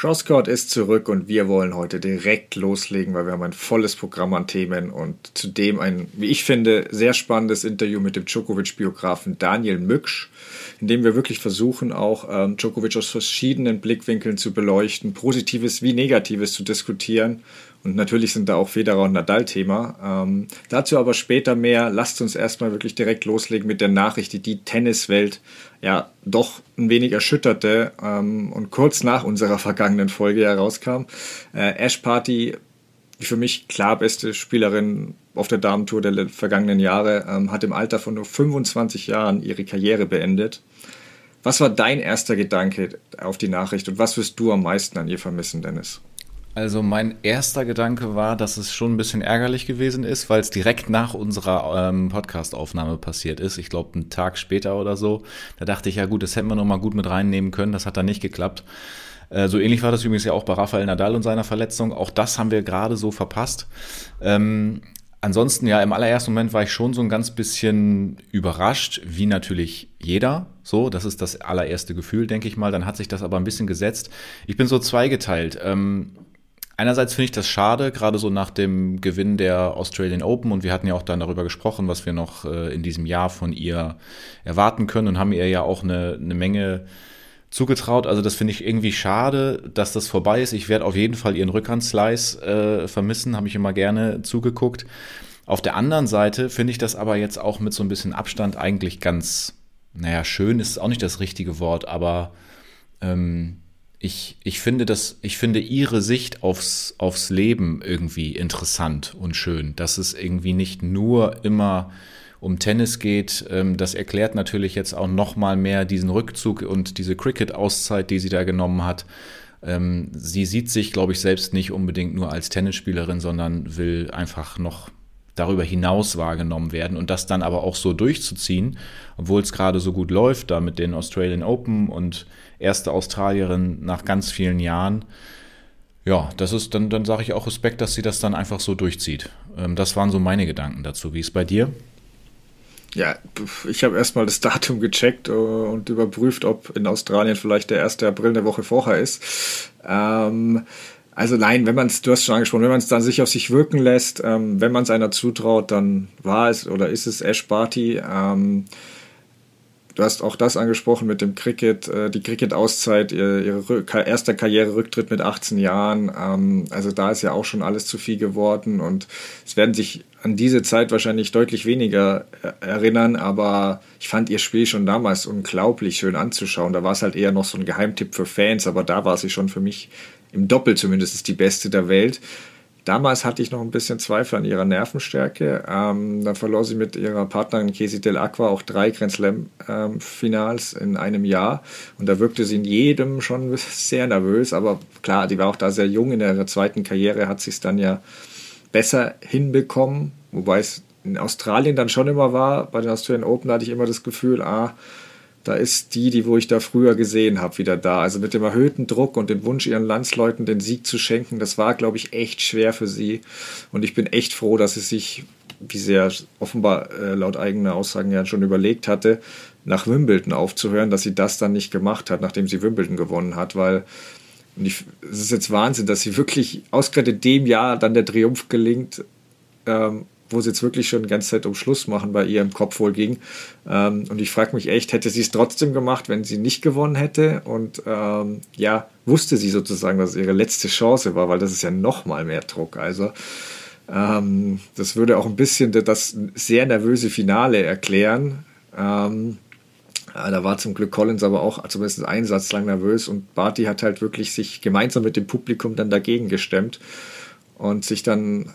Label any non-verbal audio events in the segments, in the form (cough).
Crosscourt ist zurück und wir wollen heute direkt loslegen, weil wir haben ein volles Programm an Themen und zudem ein, wie ich finde, sehr spannendes Interview mit dem Djokovic-Biografen Daniel Mücksch, in dem wir wirklich versuchen, auch ähm, Djokovic aus verschiedenen Blickwinkeln zu beleuchten, Positives wie Negatives zu diskutieren und natürlich sind da auch Federer und Nadal Thema. Ähm, dazu aber später mehr. Lasst uns erstmal wirklich direkt loslegen mit der Nachricht, die die Tenniswelt ja doch ein wenig erschütterte ähm, und kurz nach unserer vergangenen Folge herauskam. Äh, Ash Party, die für mich klar beste Spielerin auf der Damentour der vergangenen Jahre, ähm, hat im Alter von nur 25 Jahren ihre Karriere beendet. Was war dein erster Gedanke auf die Nachricht und was wirst du am meisten an ihr vermissen, Dennis? Also mein erster Gedanke war, dass es schon ein bisschen ärgerlich gewesen ist, weil es direkt nach unserer ähm, Podcast-Aufnahme passiert ist. Ich glaube, einen Tag später oder so. Da dachte ich, ja gut, das hätten wir noch mal gut mit reinnehmen können. Das hat dann nicht geklappt. Äh, so ähnlich war das übrigens ja auch bei Rafael Nadal und seiner Verletzung. Auch das haben wir gerade so verpasst. Ähm, ansonsten, ja, im allerersten Moment war ich schon so ein ganz bisschen überrascht, wie natürlich jeder. So, das ist das allererste Gefühl, denke ich mal. Dann hat sich das aber ein bisschen gesetzt. Ich bin so zweigeteilt. Ähm, Einerseits finde ich das schade, gerade so nach dem Gewinn der Australian Open und wir hatten ja auch dann darüber gesprochen, was wir noch äh, in diesem Jahr von ihr erwarten können und haben ihr ja auch eine, eine Menge zugetraut. Also das finde ich irgendwie schade, dass das vorbei ist. Ich werde auf jeden Fall ihren Rückhandslice äh, vermissen, habe ich immer gerne zugeguckt. Auf der anderen Seite finde ich das aber jetzt auch mit so ein bisschen Abstand eigentlich ganz, naja, schön ist auch nicht das richtige Wort, aber ähm, ich, ich finde das, ich finde ihre Sicht aufs, aufs Leben irgendwie interessant und schön, dass es irgendwie nicht nur immer um Tennis geht. Ähm, das erklärt natürlich jetzt auch noch mal mehr diesen Rückzug und diese Cricket-Auszeit, die sie da genommen hat. Ähm, sie sieht sich, glaube ich, selbst nicht unbedingt nur als Tennisspielerin, sondern will einfach noch darüber hinaus wahrgenommen werden und das dann aber auch so durchzuziehen, obwohl es gerade so gut läuft, da mit den Australian Open und erste Australierin nach ganz vielen Jahren. Ja, das ist, dann, dann sage ich auch Respekt, dass sie das dann einfach so durchzieht. Ähm, das waren so meine Gedanken dazu. Wie ist bei dir? Ja, ich habe erstmal das (laughs) Datum gecheckt äh, und überprüft, ob in Australien vielleicht der 1. April eine Woche vorher ist. Ähm, also nein, wenn man es, du hast schon angesprochen, wenn man es dann sich auf sich wirken lässt, ähm, wenn man es einer zutraut, dann war es oder ist es Ash Barty. Ähm, Du hast auch das angesprochen mit dem Cricket, äh, die Cricket-Auszeit, ihre, ihre erster Karriererücktritt mit 18 Jahren. Ähm, also da ist ja auch schon alles zu viel geworden und es werden sich an diese Zeit wahrscheinlich deutlich weniger äh, erinnern, aber ich fand ihr Spiel schon damals unglaublich schön anzuschauen. Da war es halt eher noch so ein Geheimtipp für Fans, aber da war sie schon für mich im Doppel zumindest die beste der Welt. Damals hatte ich noch ein bisschen Zweifel an ihrer Nervenstärke. Ähm, dann verlor sie mit ihrer Partnerin Casey Del Aqua auch drei Grand Slam-Finals ähm, in einem Jahr. Und da wirkte sie in jedem schon (laughs) sehr nervös. Aber klar, die war auch da sehr jung. In ihrer zweiten Karriere hat sie es dann ja besser hinbekommen. Wobei es in Australien dann schon immer war. Bei den Australian Open hatte ich immer das Gefühl, ah, da ist die, die wo ich da früher gesehen habe, wieder da. Also mit dem erhöhten Druck und dem Wunsch, ihren Landsleuten den Sieg zu schenken, das war, glaube ich, echt schwer für sie. Und ich bin echt froh, dass sie sich, wie sie ja offenbar äh, laut eigener Aussagen ja schon überlegt hatte, nach Wimbledon aufzuhören, dass sie das dann nicht gemacht hat, nachdem sie Wimbledon gewonnen hat, weil und ich, es ist jetzt Wahnsinn, dass sie wirklich ausgerechnet dem Jahr dann der Triumph gelingt, ähm, wo es jetzt wirklich schon die ganze Zeit um Schluss machen bei ihr im Kopf wohl ging. Ähm, und ich frage mich echt, hätte sie es trotzdem gemacht, wenn sie nicht gewonnen hätte? Und ähm, ja, wusste sie sozusagen, dass es ihre letzte Chance war, weil das ist ja noch mal mehr Druck. Also ähm, das würde auch ein bisschen das sehr nervöse Finale erklären. Ähm, da war zum Glück Collins aber auch zumindest einen Satz lang nervös und Barty hat halt wirklich sich gemeinsam mit dem Publikum dann dagegen gestemmt und sich dann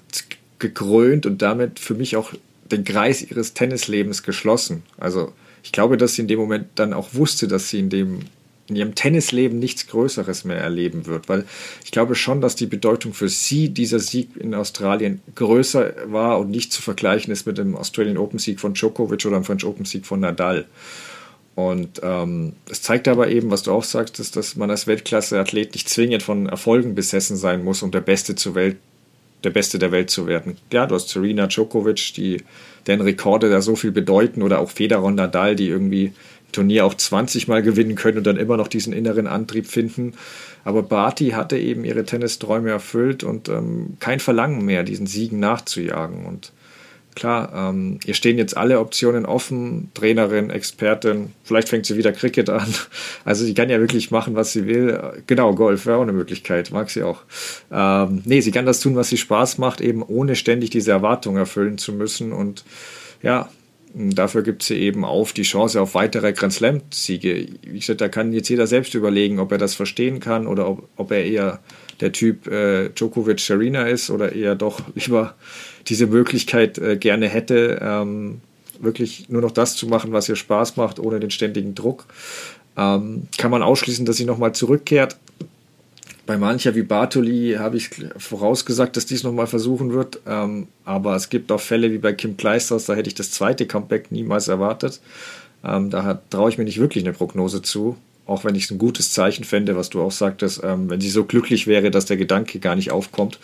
gekrönt und damit für mich auch den Kreis ihres Tennislebens geschlossen. Also ich glaube, dass sie in dem Moment dann auch wusste, dass sie in dem in ihrem Tennisleben nichts Größeres mehr erleben wird, weil ich glaube schon, dass die Bedeutung für sie dieser Sieg in Australien größer war und nicht zu vergleichen ist mit dem Australian Open Sieg von Djokovic oder dem French Open Sieg von Nadal. Und ähm, es zeigt aber eben, was du auch sagst, ist, dass man als Weltklasse-Athlet nicht zwingend von Erfolgen besessen sein muss, um der Beste zur Welt der Beste der Welt zu werden. Ja, du hast Serena Djokovic, die, deren Rekorde da so viel bedeuten, oder auch Federer und Nadal, die irgendwie Turnier auch 20 Mal gewinnen können und dann immer noch diesen inneren Antrieb finden. Aber Barty hatte eben ihre Tennisträume erfüllt und ähm, kein Verlangen mehr, diesen Siegen nachzujagen. Und klar, ähm, ihr stehen jetzt alle Optionen offen, Trainerin, Expertin, vielleicht fängt sie wieder Cricket an. (laughs) Also sie kann ja wirklich machen, was sie will. Genau, Golf wäre auch eine Möglichkeit, mag sie auch. Ähm, nee, sie kann das tun, was sie Spaß macht, eben ohne ständig diese Erwartungen erfüllen zu müssen. Und ja, Dafür gibt sie eben auf die Chance auf weitere Grand Slam-Siege. Wie gesagt, da kann jetzt jeder selbst überlegen, ob er das verstehen kann oder ob, ob er eher der Typ äh, Djokovic-Serena ist oder eher doch (laughs) lieber diese Möglichkeit äh, gerne hätte, ähm, wirklich nur noch das zu machen, was ihr Spaß macht, ohne den ständigen Druck. Ähm, kann man ausschließen, dass sie nochmal zurückkehrt. Bei mancher wie Bartoli habe ich vorausgesagt, dass dies nochmal versuchen wird. Ähm, aber es gibt auch Fälle wie bei Kim Kleisters, da hätte ich das zweite Comeback niemals erwartet. Ähm, da traue ich mir nicht wirklich eine Prognose zu. Auch wenn ich es ein gutes Zeichen fände, was du auch sagtest, ähm, wenn sie so glücklich wäre, dass der Gedanke gar nicht aufkommt.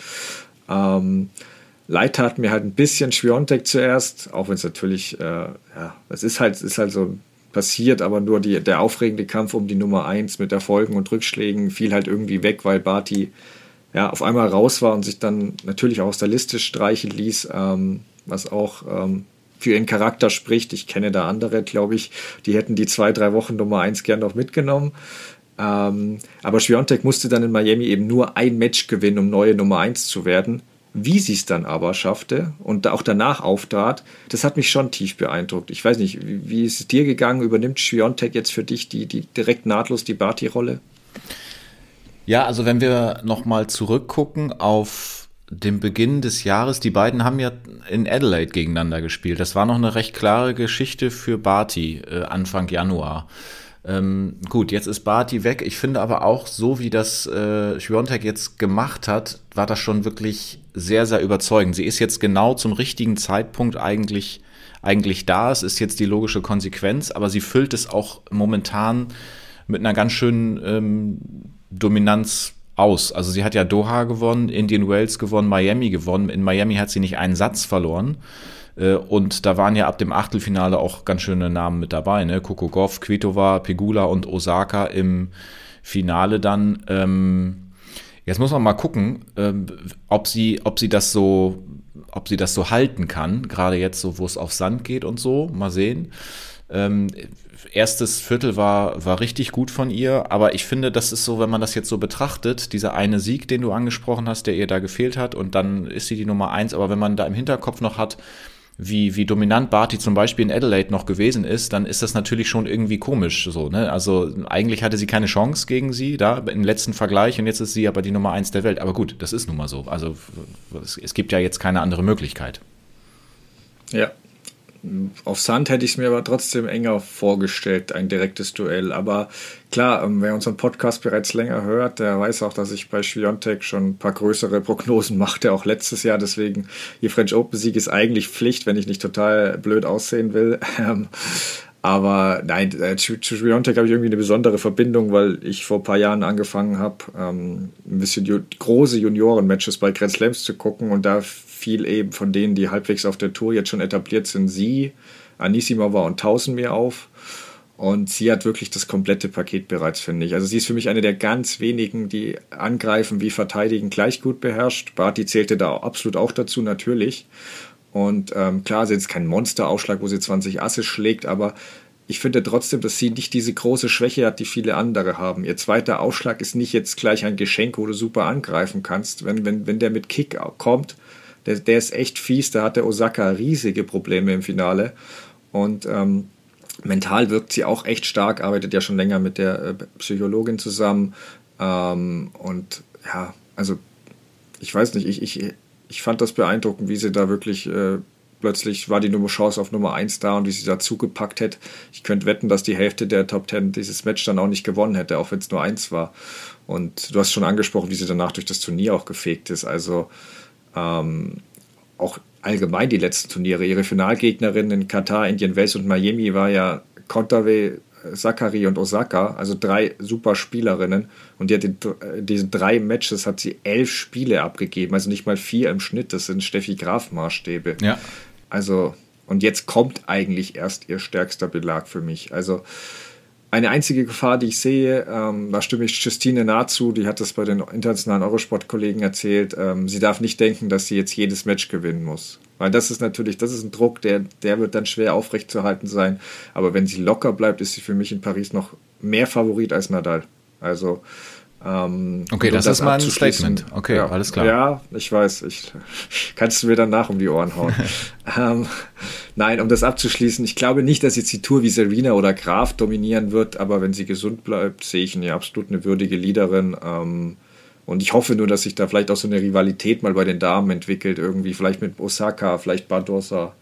Ähm, Leid tat mir halt ein bisschen Schwiontek zuerst, auch wenn es natürlich, äh, ja, es ist halt, ist halt so passiert, aber nur die, der aufregende Kampf um die Nummer 1 mit Erfolgen und Rückschlägen fiel halt irgendwie weg, weil Barty ja, auf einmal raus war und sich dann natürlich auch aus der Liste streichen ließ, ähm, was auch ähm, für ihren Charakter spricht. Ich kenne da andere, glaube ich, die hätten die zwei, drei Wochen Nummer 1 gern noch mitgenommen. Ähm, aber Schwiontek musste dann in Miami eben nur ein Match gewinnen, um neue Nummer 1 zu werden. Wie sie es dann aber schaffte und auch danach auftrat, das hat mich schon tief beeindruckt. Ich weiß nicht, wie ist es dir gegangen? Übernimmt Schwiontek jetzt für dich die, die direkt nahtlos die Barty-Rolle? Ja, also wenn wir nochmal zurückgucken auf den Beginn des Jahres, die beiden haben ja in Adelaide gegeneinander gespielt. Das war noch eine recht klare Geschichte für Barty äh, Anfang Januar. Ähm, gut, jetzt ist Barty weg. Ich finde aber auch, so wie das äh, Schwiontek jetzt gemacht hat, war das schon wirklich sehr, sehr überzeugend. Sie ist jetzt genau zum richtigen Zeitpunkt eigentlich, eigentlich da. Es ist jetzt die logische Konsequenz, aber sie füllt es auch momentan mit einer ganz schönen ähm, Dominanz aus. Also sie hat ja Doha gewonnen, Indian Wells gewonnen, Miami gewonnen. In Miami hat sie nicht einen Satz verloren. Äh, und da waren ja ab dem Achtelfinale auch ganz schöne Namen mit dabei, ne? Coco Goff, Kvitova, Pegula und Osaka im Finale dann. Ähm, jetzt muss man mal gucken, ähm, ob sie, ob sie das so, ob sie das so halten kann, gerade jetzt so, wo es auf Sand geht und so. Mal sehen. Ähm, erstes Viertel war, war richtig gut von ihr, aber ich finde, das ist so, wenn man das jetzt so betrachtet, dieser eine Sieg, den du angesprochen hast, der ihr da gefehlt hat, und dann ist sie die Nummer eins, aber wenn man da im Hinterkopf noch hat, wie, wie dominant Barty zum Beispiel in Adelaide noch gewesen ist, dann ist das natürlich schon irgendwie komisch so. Ne? Also eigentlich hatte sie keine Chance gegen sie da im letzten Vergleich und jetzt ist sie aber die Nummer eins der Welt. Aber gut, das ist nun mal so. Also es, es gibt ja jetzt keine andere Möglichkeit. Ja, auf Sand hätte ich es mir aber trotzdem enger vorgestellt, ein direktes Duell. Aber klar, ähm, wer unseren Podcast bereits länger hört, der weiß auch, dass ich bei Schwiontek schon ein paar größere Prognosen machte, auch letztes Jahr. Deswegen, ihr French Open-Sieg ist eigentlich Pflicht, wenn ich nicht total blöd aussehen will. (laughs) Ähm, aber nein, äh, zu, zu habe ich irgendwie eine besondere Verbindung, weil ich vor ein paar Jahren angefangen habe, ähm, ein bisschen große Junioren-Matches bei Grand Slams zu gucken und da viel eben von denen, die halbwegs auf der Tour jetzt schon etabliert sind, sie, Anisimova und Tausen mir auf. Und sie hat wirklich das komplette Paket bereits, finde ich. Also sie ist für mich eine der ganz wenigen, die angreifen wie verteidigen gleich gut beherrscht. Barty zählte da absolut auch dazu, natürlich. Und ähm, klar, sie ist kein Monsterausschlag, wo sie 20 Asse schlägt, aber ich finde trotzdem, dass sie nicht diese große Schwäche hat, die viele andere haben. Ihr zweiter Ausschlag ist nicht jetzt gleich ein Geschenk, wo du super angreifen kannst. Wenn, wenn, wenn der mit Kick kommt, der, der ist echt fies. Da hatte Osaka riesige Probleme im Finale. Und ähm, mental wirkt sie auch echt stark, arbeitet ja schon länger mit der äh, Psychologin zusammen. Ähm, und ja, also ich weiß nicht, ich, ich, ich fand das beeindruckend, wie sie da wirklich äh, plötzlich war die Nummer Chance auf Nummer 1 da und wie sie da zugepackt hätte. Ich könnte wetten, dass die Hälfte der Top 10 dieses Match dann auch nicht gewonnen hätte, auch wenn es nur eins war. Und du hast schon angesprochen, wie sie danach durch das Turnier auch gefegt ist. Also ähm, auch allgemein die letzten Turniere. Ihre Finalgegnerinnen in Katar, Indian Wells und Miami war ja Kontaveit, Sakari und Osaka, also drei super Spielerinnen. Und die hat in diesen drei Matches hat sie elf Spiele abgegeben, also nicht mal vier im Schnitt. Das sind Steffi Graf Maßstäbe. Ja. Also Und jetzt kommt eigentlich erst ihr stärkster Belag für mich. Also eine einzige Gefahr, die ich sehe, ähm, da stimme ich Justine nahezu, die hat das bei den internationalen Eurosport-Kollegen erzählt, ähm, sie darf nicht denken, dass sie jetzt jedes Match gewinnen muss. Weil das ist natürlich, das ist ein Druck, der, der wird dann schwer aufrechtzuerhalten sein. Aber wenn sie locker bleibt, ist sie für mich in Paris noch mehr Favorit als Nadal. Also ähm, okay, das, das, ist mal ein Statement. Okay, ja, alles klar. Ja, ich weiß. Ich, (laughs) kannst du mir danach um die Ohren hauen. (laughs) ähm, nein, um das abzuschließen, ich glaube nicht, dass jetzt die Tour wie Serena oder Graf dominieren wird, aber wenn sie gesund bleibt, sehe ich eine absolut eine würdige Leaderin. Ähm, und ich hoffe nur, dass sich da vielleicht auch so eine Rivalität mal bei den Damen entwickelt, irgendwie vielleicht mit Osaka, vielleicht Badosa.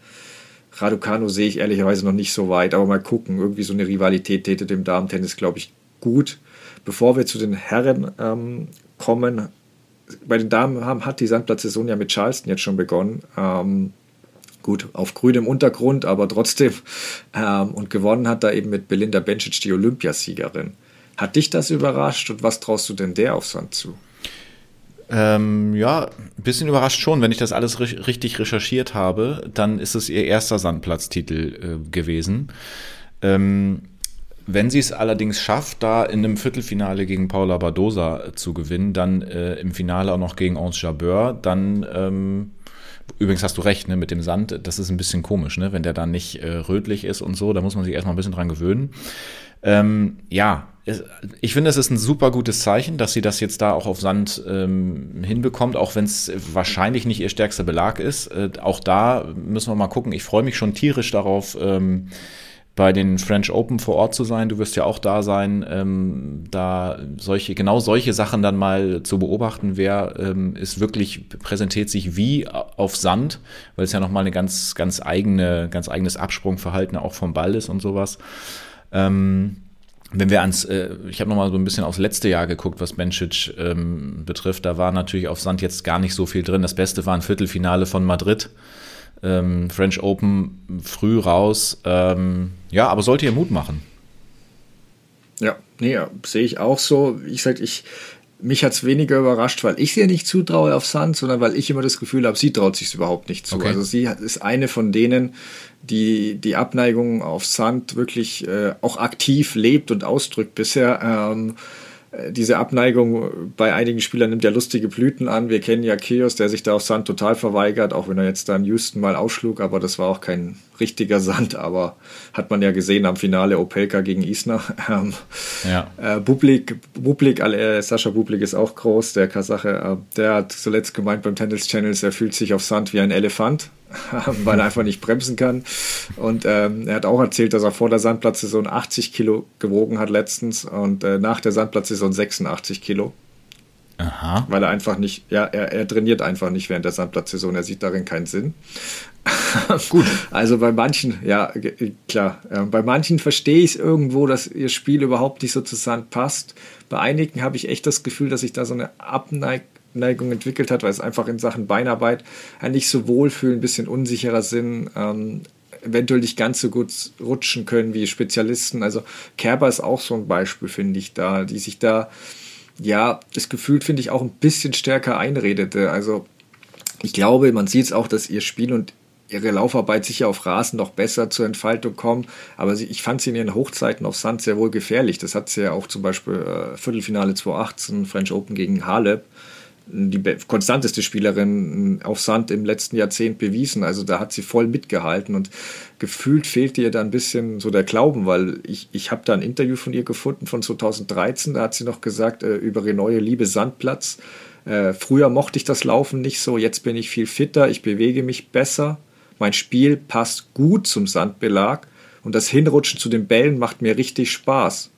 Raducano sehe ich ehrlicherweise noch nicht so weit, aber mal gucken. Irgendwie so eine Rivalität täte dem Damen-Tennis, glaube ich, gut. Bevor wir zu den Herren ähm, kommen, bei den Damen haben, hat die Sandplatzsaison ja mit Charleston jetzt schon begonnen. Ähm, gut, auf grünem Untergrund, aber trotzdem. Ähm, und gewonnen hat da eben mit Belinda Bencic, die Olympiasiegerin. Hat dich das überrascht und was traust du denn der auf Sand zu? Ähm, ja, ein bisschen überrascht schon. Wenn ich das alles richtig recherchiert habe, dann ist es ihr erster Sandplatztitel äh, gewesen. Ähm, wenn sie es allerdings schafft, da in einem Viertelfinale gegen Paula Badosa zu gewinnen, dann äh, im Finale auch noch gegen Anse Jabeur, dann ähm, Übrigens hast du recht, ne, mit dem Sand, das ist ein bisschen komisch, ne, wenn der dann nicht äh, rötlich ist und so, da muss man sich erstmal ein bisschen dran gewöhnen. Ähm, ja, es, ich finde, es ist ein super gutes Zeichen, dass sie das jetzt da auch auf Sand ähm, hinbekommt, auch wenn es wahrscheinlich nicht ihr stärkster Belag ist. Äh, auch da müssen wir mal gucken. Ich freue mich schon tierisch darauf, ähm, bei den French Open vor Ort zu sein. Du wirst ja auch da sein, ähm, da solche, genau solche Sachen dann mal zu beobachten. Wer ähm, ist wirklich, präsentiert sich wie auf Sand, weil es ja nochmal eine ganz, ganz eigene, ganz eigenes Absprungverhalten auch vom Ball ist und sowas. Ähm, wenn wir ans, äh, ich habe nochmal so ein bisschen aufs letzte Jahr geguckt, was Bencic ähm, betrifft, da war natürlich auf Sand jetzt gar nicht so viel drin. Das Beste war ein Viertelfinale von Madrid ähm, French Open früh raus. Ähm, ja, aber sollte ihr Mut machen. Ja, nee, ja, sehe ich auch so. Ich sag, ich, mich hat es weniger überrascht, weil ich sie nicht zutraue auf Sand, sondern weil ich immer das Gefühl habe, sie traut sich überhaupt nicht zu. Okay. Also sie ist eine von denen, die die Abneigung auf Sand wirklich äh, auch aktiv lebt und ausdrückt bisher. Ähm, äh, diese Abneigung bei einigen Spielern nimmt ja lustige Blüten an. Wir kennen ja Chaos, der sich da auf Sand total verweigert, auch wenn er jetzt da in Houston mal ausschlug, aber das war auch kein richtiger Sand, aber hat man ja gesehen am Finale Opelka gegen Isner. (laughs) Ähm, ja. Äh, Bublik, Bublik äh, Sascha Bublik ist auch groß, der Kasache, äh, der hat zuletzt gemeint beim Tennis Channels, er fühlt sich auf Sand wie ein Elefant. (laughs) weil er einfach nicht bremsen kann. Und ähm, er hat auch erzählt, dass er vor der Sandplatzsaison 80 Kilo gewogen hat letztens und äh, nach der Sandplatzsaison 86 Kilo. Aha. Weil er einfach nicht, ja, er, er trainiert einfach nicht während der Sandplatzsaison. Er sieht darin keinen Sinn. (laughs) Gut. Also bei manchen, ja, klar, äh, bei manchen verstehe ich es irgendwo, dass ihr Spiel überhaupt nicht so zu Sand passt. Bei einigen habe ich echt das Gefühl, dass ich da so eine Abneig Neigung entwickelt hat, weil es einfach in Sachen Beinarbeit ein nicht so wohlfühlen, ein bisschen unsicherer sind, ähm, eventuell nicht ganz so gut rutschen können wie Spezialisten. Also Kerber ist auch so ein Beispiel, finde ich, da, die sich da, ja, das Gefühl, finde ich, auch ein bisschen stärker einredete. Also ich glaube, man sieht es auch, dass ihr Spiel und ihre Laufarbeit sicher auf Rasen noch besser zur Entfaltung kommen. Aber sie, ich fand sie in ihren Hochzeiten auf Sand sehr wohl gefährlich. Das hat sie ja auch zum Beispiel äh, Viertelfinale 2018, French Open gegen Halep die konstanteste Spielerin auf Sand im letzten Jahrzehnt bewiesen. Also da hat sie voll mitgehalten und gefühlt fehlt ihr da ein bisschen so der Glauben, weil ich, ich habe da ein Interview von ihr gefunden von 2013, da hat sie noch gesagt äh, über ihre neue Liebe Sandplatz. Äh, früher mochte ich das Laufen nicht so, jetzt bin ich viel fitter, ich bewege mich besser, mein Spiel passt gut zum Sandbelag und das Hinrutschen zu den Bällen macht mir richtig Spaß.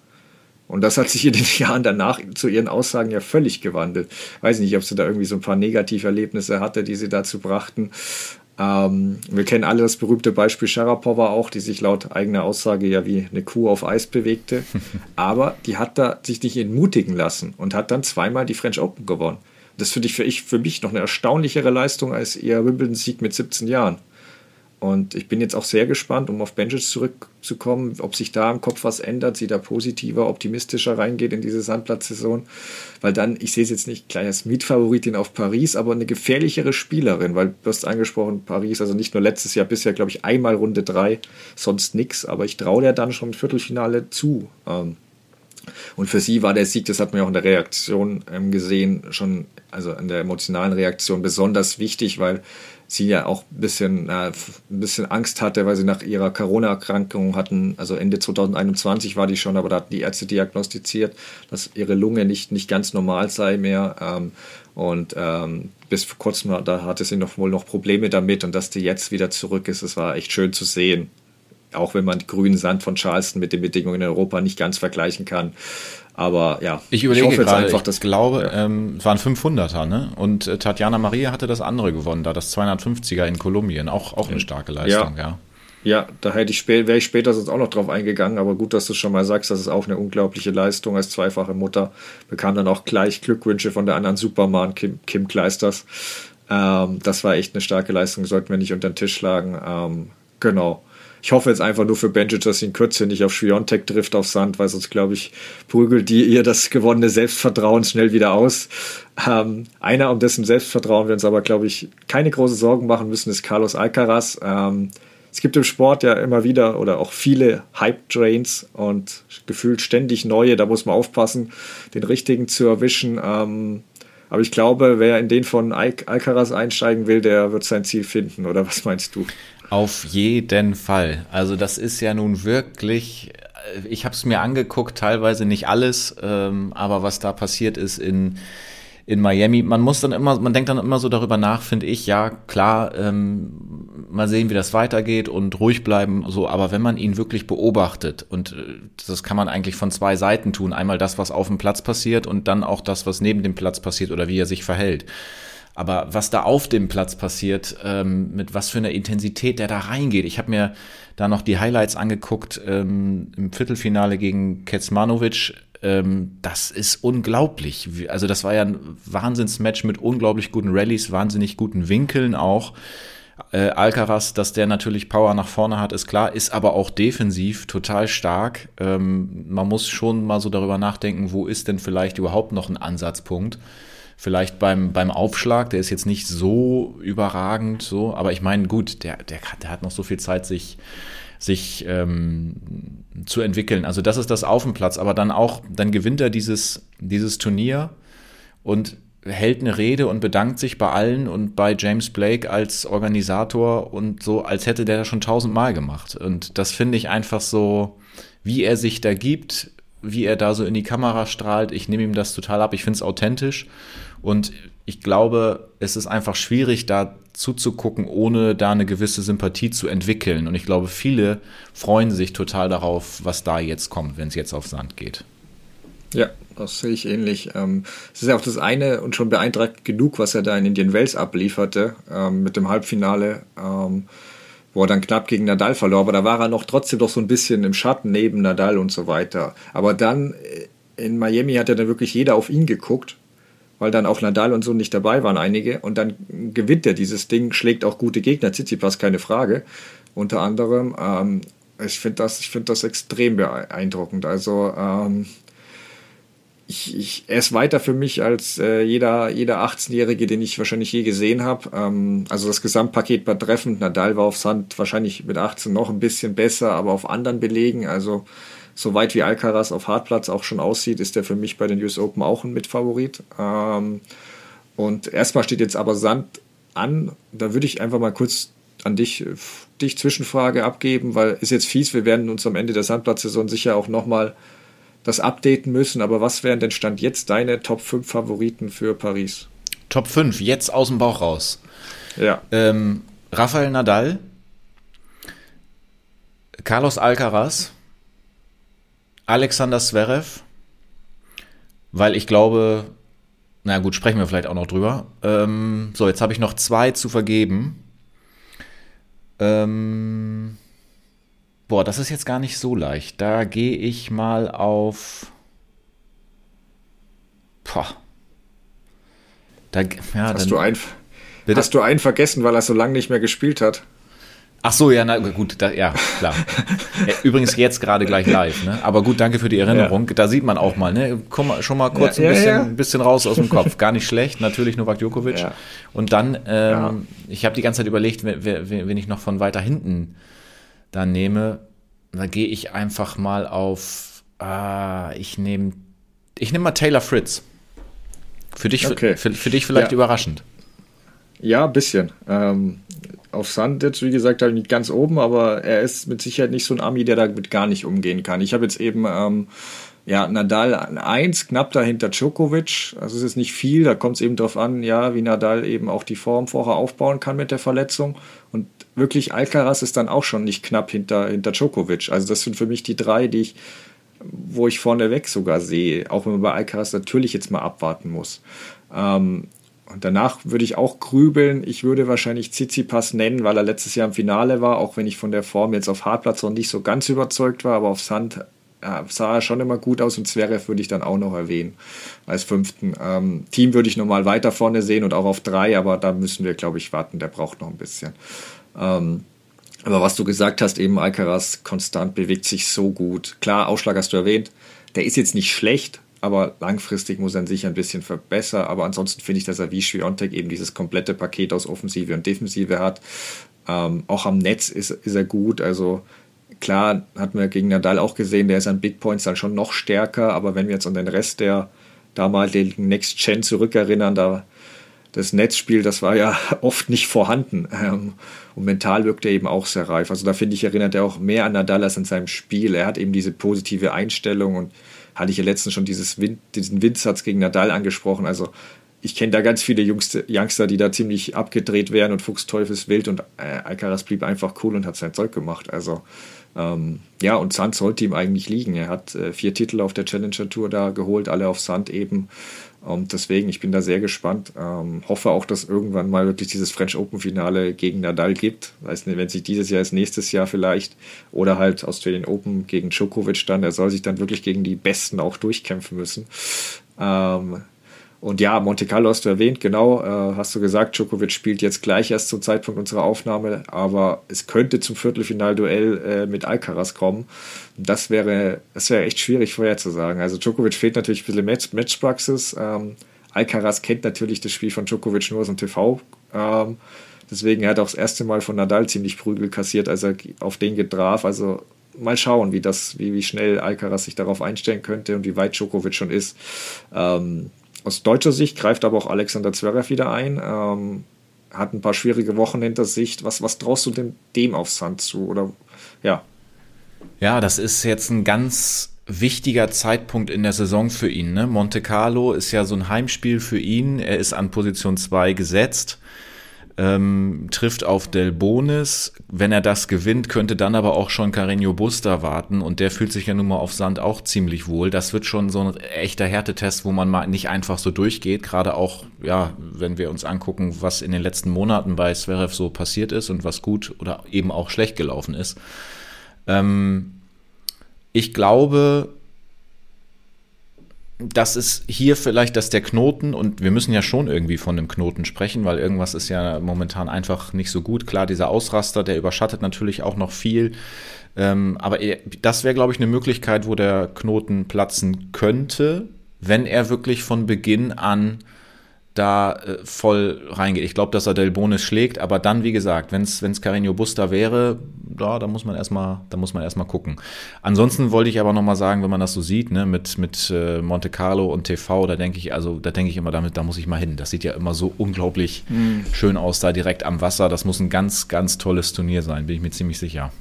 Und das hat sich in den (laughs) Jahren danach zu ihren Aussagen ja völlig gewandelt. Weiß nicht, ob sie da irgendwie so ein paar Negativerlebnisse hatte, die sie dazu brachten. Ähm, wir kennen alle das berühmte Beispiel Sharapova auch, die sich laut eigener Aussage ja wie eine Kuh auf Eis bewegte. (laughs) Aber die hat da sich nicht entmutigen lassen und hat dann zweimal die French Open gewonnen. Das finde ich für, ich für mich noch eine erstaunlichere Leistung als ihr Wimbledon-Sieg mit 17 Jahren. Und ich bin jetzt auch sehr gespannt, um auf Benjic zurückzukommen, ob sich da im Kopf was ändert, sie da positiver, optimistischer reingeht in diese Sandplatzsaison. Weil dann, ich sehe es jetzt nicht gleich als Mietfavoritin auf Paris, aber eine gefährlichere Spielerin, weil du hast angesprochen, Paris, also nicht nur letztes Jahr, bisher glaube ich einmal Runde drei, sonst nichts, aber ich traue der dann schon im Viertelfinale zu. Ähm, und für sie war der Sieg, das hat man ja auch in der Reaktion ähm, gesehen, schon, also in der emotionalen Reaktion besonders wichtig, weil sie ja auch ein bisschen, äh, ein bisschen Angst hatte, weil sie nach ihrer Corona-Erkrankung hatten, also Ende 2021 war die schon, aber da hatten die Ärzte diagnostiziert, dass ihre Lunge nicht, nicht ganz normal sei mehr. Ähm, und ähm, bis vor kurzem da hatte sie noch wohl noch Probleme damit und dass die jetzt wieder zurück ist, das war echt schön zu sehen. Auch wenn man grünen Sand von Charleston mit den Bedingungen in Europa nicht ganz vergleichen kann. Aber ja, ich überlege ich hoffe gerade, einfach, ich glaube, ja. ähm, es waren 500er, ne? Und äh, Tatjana Maria hatte das andere gewonnen, da das 250er in Kolumbien, auch, auch eine starke Leistung, ja. ja. Ja, da hätte ich wäre ich später sonst auch noch drauf eingegangen, aber gut, dass du schon mal sagst, das ist auch eine unglaubliche Leistung als zweifache Mutter. Bekam dann auch gleich Glückwünsche von der anderen Superman, Kim, Kim Kleisters. Ähm, das war echt eine starke Leistung, sollten wir nicht unter den Tisch schlagen. Ähm, genau. Ich hoffe jetzt einfach nur für Benjic, dass sie in Kürze nicht auf Schwiontek trifft auf Sand, weil sonst, glaube ich, prügelt die ihr das gewonnene Selbstvertrauen schnell wieder aus. Ähm, einer, um dessen Selbstvertrauen wir uns aber, glaube ich, keine große Sorgen machen müssen, ist Carlos Alcaraz. Ähm, es gibt im Sport ja immer wieder oder auch viele Hype-Trains und gefühlt ständig neue. Da muss man aufpassen, den richtigen zu erwischen. Ähm, aber ich glaube, wer in den von Alcaraz einsteigen will, der wird sein Ziel finden. Oder was meinst du? Auf jeden Fall. Also das ist ja nun wirklich, äh, ich habe es mir angeguckt, teilweise nicht alles, ähm, aber was da passiert ist in in Miami. Man muss dann immer, man denkt dann immer so darüber nach, finde ich, ja, klar, ähm, mal sehen, wie das weitergeht und ruhig bleiben, so, aber wenn man ihn wirklich beobachtet, und äh, das kann man eigentlich von zwei Seiten tun, einmal das, was auf dem Platz passiert und dann auch das, was neben dem Platz passiert oder wie er sich verhält. Aber was da auf dem Platz passiert, ähm, mit was für einer Intensität der da reingeht. Ich habe mir da noch die Highlights angeguckt ähm, im Viertelfinale gegen Kecmanovic. Ähm, das ist unglaublich. Also das war ja ein Wahnsinnsmatch mit unglaublich guten Rallyes, wahnsinnig guten Winkeln auch. Äh, Alcaraz, dass der natürlich Power nach vorne hat, ist klar, ist aber auch defensiv total stark. Ähm, man muss schon mal so darüber nachdenken, wo ist denn vielleicht überhaupt noch ein Ansatzpunkt vielleicht beim, beim Aufschlag, der ist jetzt nicht so überragend, so, aber ich meine, gut, der, der, der hat noch so viel Zeit, sich, sich ähm, zu entwickeln. Also das ist das auf dem Platz, aber dann auch, dann gewinnt er dieses, dieses Turnier und hält eine Rede und bedankt sich bei allen und bei James Blake als Organisator und so, als hätte der das schon tausendmal gemacht. Und das finde ich einfach so, wie er sich da gibt, wie er da so in die Kamera strahlt. Ich nehme ihm das total ab. Ich finde es authentisch. Und ich glaube, es ist einfach schwierig, da zuzugucken, ohne da eine gewisse Sympathie zu entwickeln. Und ich glaube, viele freuen sich total darauf, was da jetzt kommt, wenn es jetzt auf Sand geht. Ja, das sehe ich ähnlich. Ähm, es ist ja auch das eine und schon beeindruckt genug, was er da in Indian Wells ablieferte ähm, mit dem Halbfinale, ähm, wo er dann knapp gegen Nadal verlor. Aber da war er noch trotzdem doch so ein bisschen im Schatten neben Nadal und so weiter. Aber dann äh, in Miami hat ja dann wirklich jeder auf ihn geguckt weil dann auch Nadal und so nicht dabei waren, einige. Und dann gewinnt er dieses Ding, schlägt auch gute Gegner, Tsitsipas, keine Frage. Unter anderem. Ähm, ich finde das, find das extrem beeindruckend. Also, ähm, ich, ich, er ist weiter für mich als äh, jeder, jeder 18-Jährige, den ich wahrscheinlich je gesehen habe. Ähm, also das Gesamtpaket betreffend, Nadal war auf Sand wahrscheinlich mit 18 noch ein bisschen besser, aber auf anderen Belegen. Also so weit wie Alcaraz auf Hartplatz auch schon aussieht, ist er für mich bei den US Open auch ein Mitfavorit. Ähm, und erstmal steht jetzt aber Sand an. Da würde ich einfach mal kurz an dich, dich Zwischenfrage abgeben, weil ist jetzt fies, wir werden uns am Ende der Sandplatzsaison sicher auch nochmal das updaten müssen. Aber was wären denn Stand jetzt deine Top 5 Favoriten für Paris? Top 5, jetzt aus dem Bauch raus. Ja. Ähm, Rafael Nadal, Carlos Alcaraz, Alexander Zverev, weil ich glaube, na gut, sprechen wir vielleicht auch noch drüber. Ähm, so, jetzt habe ich noch zwei zu vergeben. Ähm, boah, das ist jetzt gar nicht so leicht. Da gehe ich mal auf. Boah. Da, ja, hast, dann, du einen, hast du einen vergessen, weil er so lange nicht mehr gespielt hat? Ach so, ja, na gut, da, ja, klar. (laughs) Übrigens jetzt gerade gleich live, ne? Aber gut, danke für die Erinnerung. Ja. Da sieht man auch mal, ne? Komm mal, schon mal kurz ja, ein, bisschen, ja, ein bisschen raus aus dem Kopf. Gar nicht schlecht, natürlich Novak Djokovic. Und dann, ähm, ich habe die ganze Zeit überlegt, wenn ich noch von weiter hinten dann nehme, da gehe ich einfach mal auf, ah, ich nehme, ich nehme mal Taylor Fritz. Für dich, okay. für, für, dich vielleicht überraschend. Ja, ein bisschen. Ähm, auf Sand jetzt, wie gesagt, halt nicht ganz oben, aber er ist mit Sicherheit nicht so ein Ami, der damit gar nicht umgehen kann. Ich habe jetzt eben ähm, ja, Nadal an 1, knapp dahinter Djokovic. Also es ist nicht viel, da kommt es eben darauf an, ja, wie Nadal eben auch die Form vorher aufbauen kann mit der Verletzung. Und wirklich Alcaraz ist dann auch schon nicht knapp hinter, hinter Djokovic. Also das sind für mich die drei, die ich, wo ich vorneweg sogar sehe, auch wenn man bei Alcaraz natürlich jetzt mal abwarten muss. Ähm, und danach würde ich auch grübeln. Ich würde wahrscheinlich Tsitsipas nennen, weil er letztes Jahr im Finale war, auch wenn ich von der Form jetzt auf Hartplatz noch nicht so ganz überzeugt war, aber auf Sand sah er schon immer gut aus und Zverev würde ich dann auch noch erwähnen als fünften. Ähm, Team würde ich nochmal weiter vorne sehen und auch auf drei, aber da müssen wir, glaube ich, warten. Der braucht noch ein bisschen. Ähm, aber was du gesagt hast, eben Alcaraz konstant bewegt sich so gut. Klar, Ausschlag hast du erwähnt. Der ist jetzt nicht schlecht, aber langfristig muss er sich ein bisschen verbessern. Aber ansonsten finde ich, dass er wie Schwiontek eben dieses komplette Paket aus Offensive und Defensive hat. Ähm, auch am Netz ist, ist er gut. Also klar, hatten wir gegen Nadal auch gesehen, der ist an Big Points dann schon noch stärker. Aber wenn wir jetzt an den Rest der damaligen Next Gen zurückerinnern, da das Netzspiel, das war ja (laughs) oft nicht vorhanden. Ähm, und mental wirkt er eben auch sehr reif. Also da finde ich, erinnert er auch mehr an Nadal als an seinem Spiel. Er hat eben diese positive Einstellung und hatte ich ja letztens schon dieses Wind, diesen Windsatz gegen Nadal angesprochen. Also ich kenne da ganz viele Jungste, Youngster, die da ziemlich abgedreht wären und Fuchsteufelswild und äh, Alcaraz blieb einfach cool und hat sein Zeug gemacht. Also ähm, ja, und Sand sollte ihm eigentlich liegen. Er hat äh, vier Titel auf der Challenger Tour da geholt, alle auf Sand eben. Und deswegen, ich bin da sehr gespannt. Ähm, hoffe auch, dass irgendwann mal wirklich dieses French Open Finale gegen Nadal gibt. Weiß nicht, wenn sich dieses Jahr ist, nächstes Jahr vielleicht. Oder halt Australian Open gegen Djokovic dann. Er soll sich dann wirklich gegen die Besten auch durchkämpfen müssen. Ähm, und ja, Monte Carlo hast du erwähnt, genau, äh, hast du gesagt, Djokovic spielt jetzt gleich erst zum Zeitpunkt unserer Aufnahme, aber es könnte zum Viertelfinalduell äh, mit Alcaraz kommen. Das wäre, das wäre echt schwierig vorherzusagen. Also Djokovic fehlt natürlich ein bisschen Match Matchpraxis. Ähm, Alcaraz kennt natürlich das Spiel von Djokovic nur aus dem TV. Ähm, deswegen er hat auch das erste Mal von Nadal ziemlich Prügel kassiert, als er auf den getraf. Also mal schauen, wie das, wie, wie schnell Alcaraz sich darauf einstellen könnte und wie weit Djokovic schon ist. Ähm, aus deutscher Sicht greift aber auch Alexander Zverev wieder ein. Ähm, hat ein paar schwierige Wochen hinter sich. Was, was traust du denn dem aufs Hand zu? Oder ja. Ja, das ist jetzt ein ganz wichtiger Zeitpunkt in der Saison für ihn. Ne? Monte Carlo ist ja so ein Heimspiel für ihn. Er ist an Position 2 gesetzt ähm, trifft auf Del Bonis. Wenn er das gewinnt, könnte dann aber auch schon Carreño Busta warten und der fühlt sich ja nun mal auf Sand auch ziemlich wohl. Das wird schon so ein echter Härtetest, wo man mal nicht einfach so durchgeht. Gerade auch, ja, wenn wir uns angucken, was in den letzten Monaten bei Zverev so passiert ist und was gut oder eben auch schlecht gelaufen ist. Ähm, ich glaube, das ist hier vielleicht, dass der Knoten, und wir müssen ja schon irgendwie von einem Knoten sprechen, weil irgendwas ist ja momentan einfach nicht so gut. Klar, dieser Ausraster, der überschattet natürlich auch noch viel. Ähm, aber das wäre, glaube ich, eine Möglichkeit, wo der Knoten platzen könnte, wenn er wirklich von Beginn an da äh, voll reingeht. Ich glaube, dass er Del Bonis schlägt, aber dann, wie gesagt, wenn es Carreño Busta wäre, da, da muss man erstmal, da muss man erstmal gucken. Ansonsten wollte ich aber nochmal sagen, wenn man das so sieht, ne, mit, mit äh, Monte Carlo und TV, da denke ich, also da denke ich immer damit, da muss ich mal hin. Das sieht ja immer so unglaublich mhm. schön aus, da direkt am Wasser. Das muss ein ganz, ganz tolles Turnier sein, bin ich mir ziemlich sicher.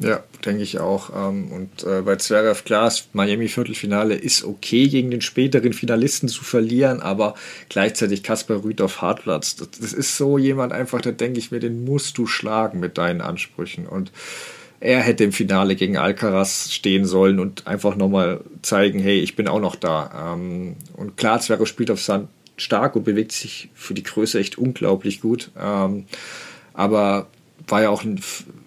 Ja, denke ich auch. Ähm, und äh, bei Zverev, klar, Miami-Viertelfinale ist okay, gegen den späteren Finalisten zu verlieren, aber gleichzeitig Kaspar Rüth auf Hartplatz. Das ist so jemand einfach, da denke ich mir, den musst du schlagen mit deinen Ansprüchen. Und er hätte im Finale gegen Alcaraz stehen sollen und einfach nochmal zeigen, hey, ich bin auch noch da. Ähm, und klar, Zverev spielt auf Sand stark und bewegt sich für die Größe echt unglaublich gut. Ähm, aber war ja auch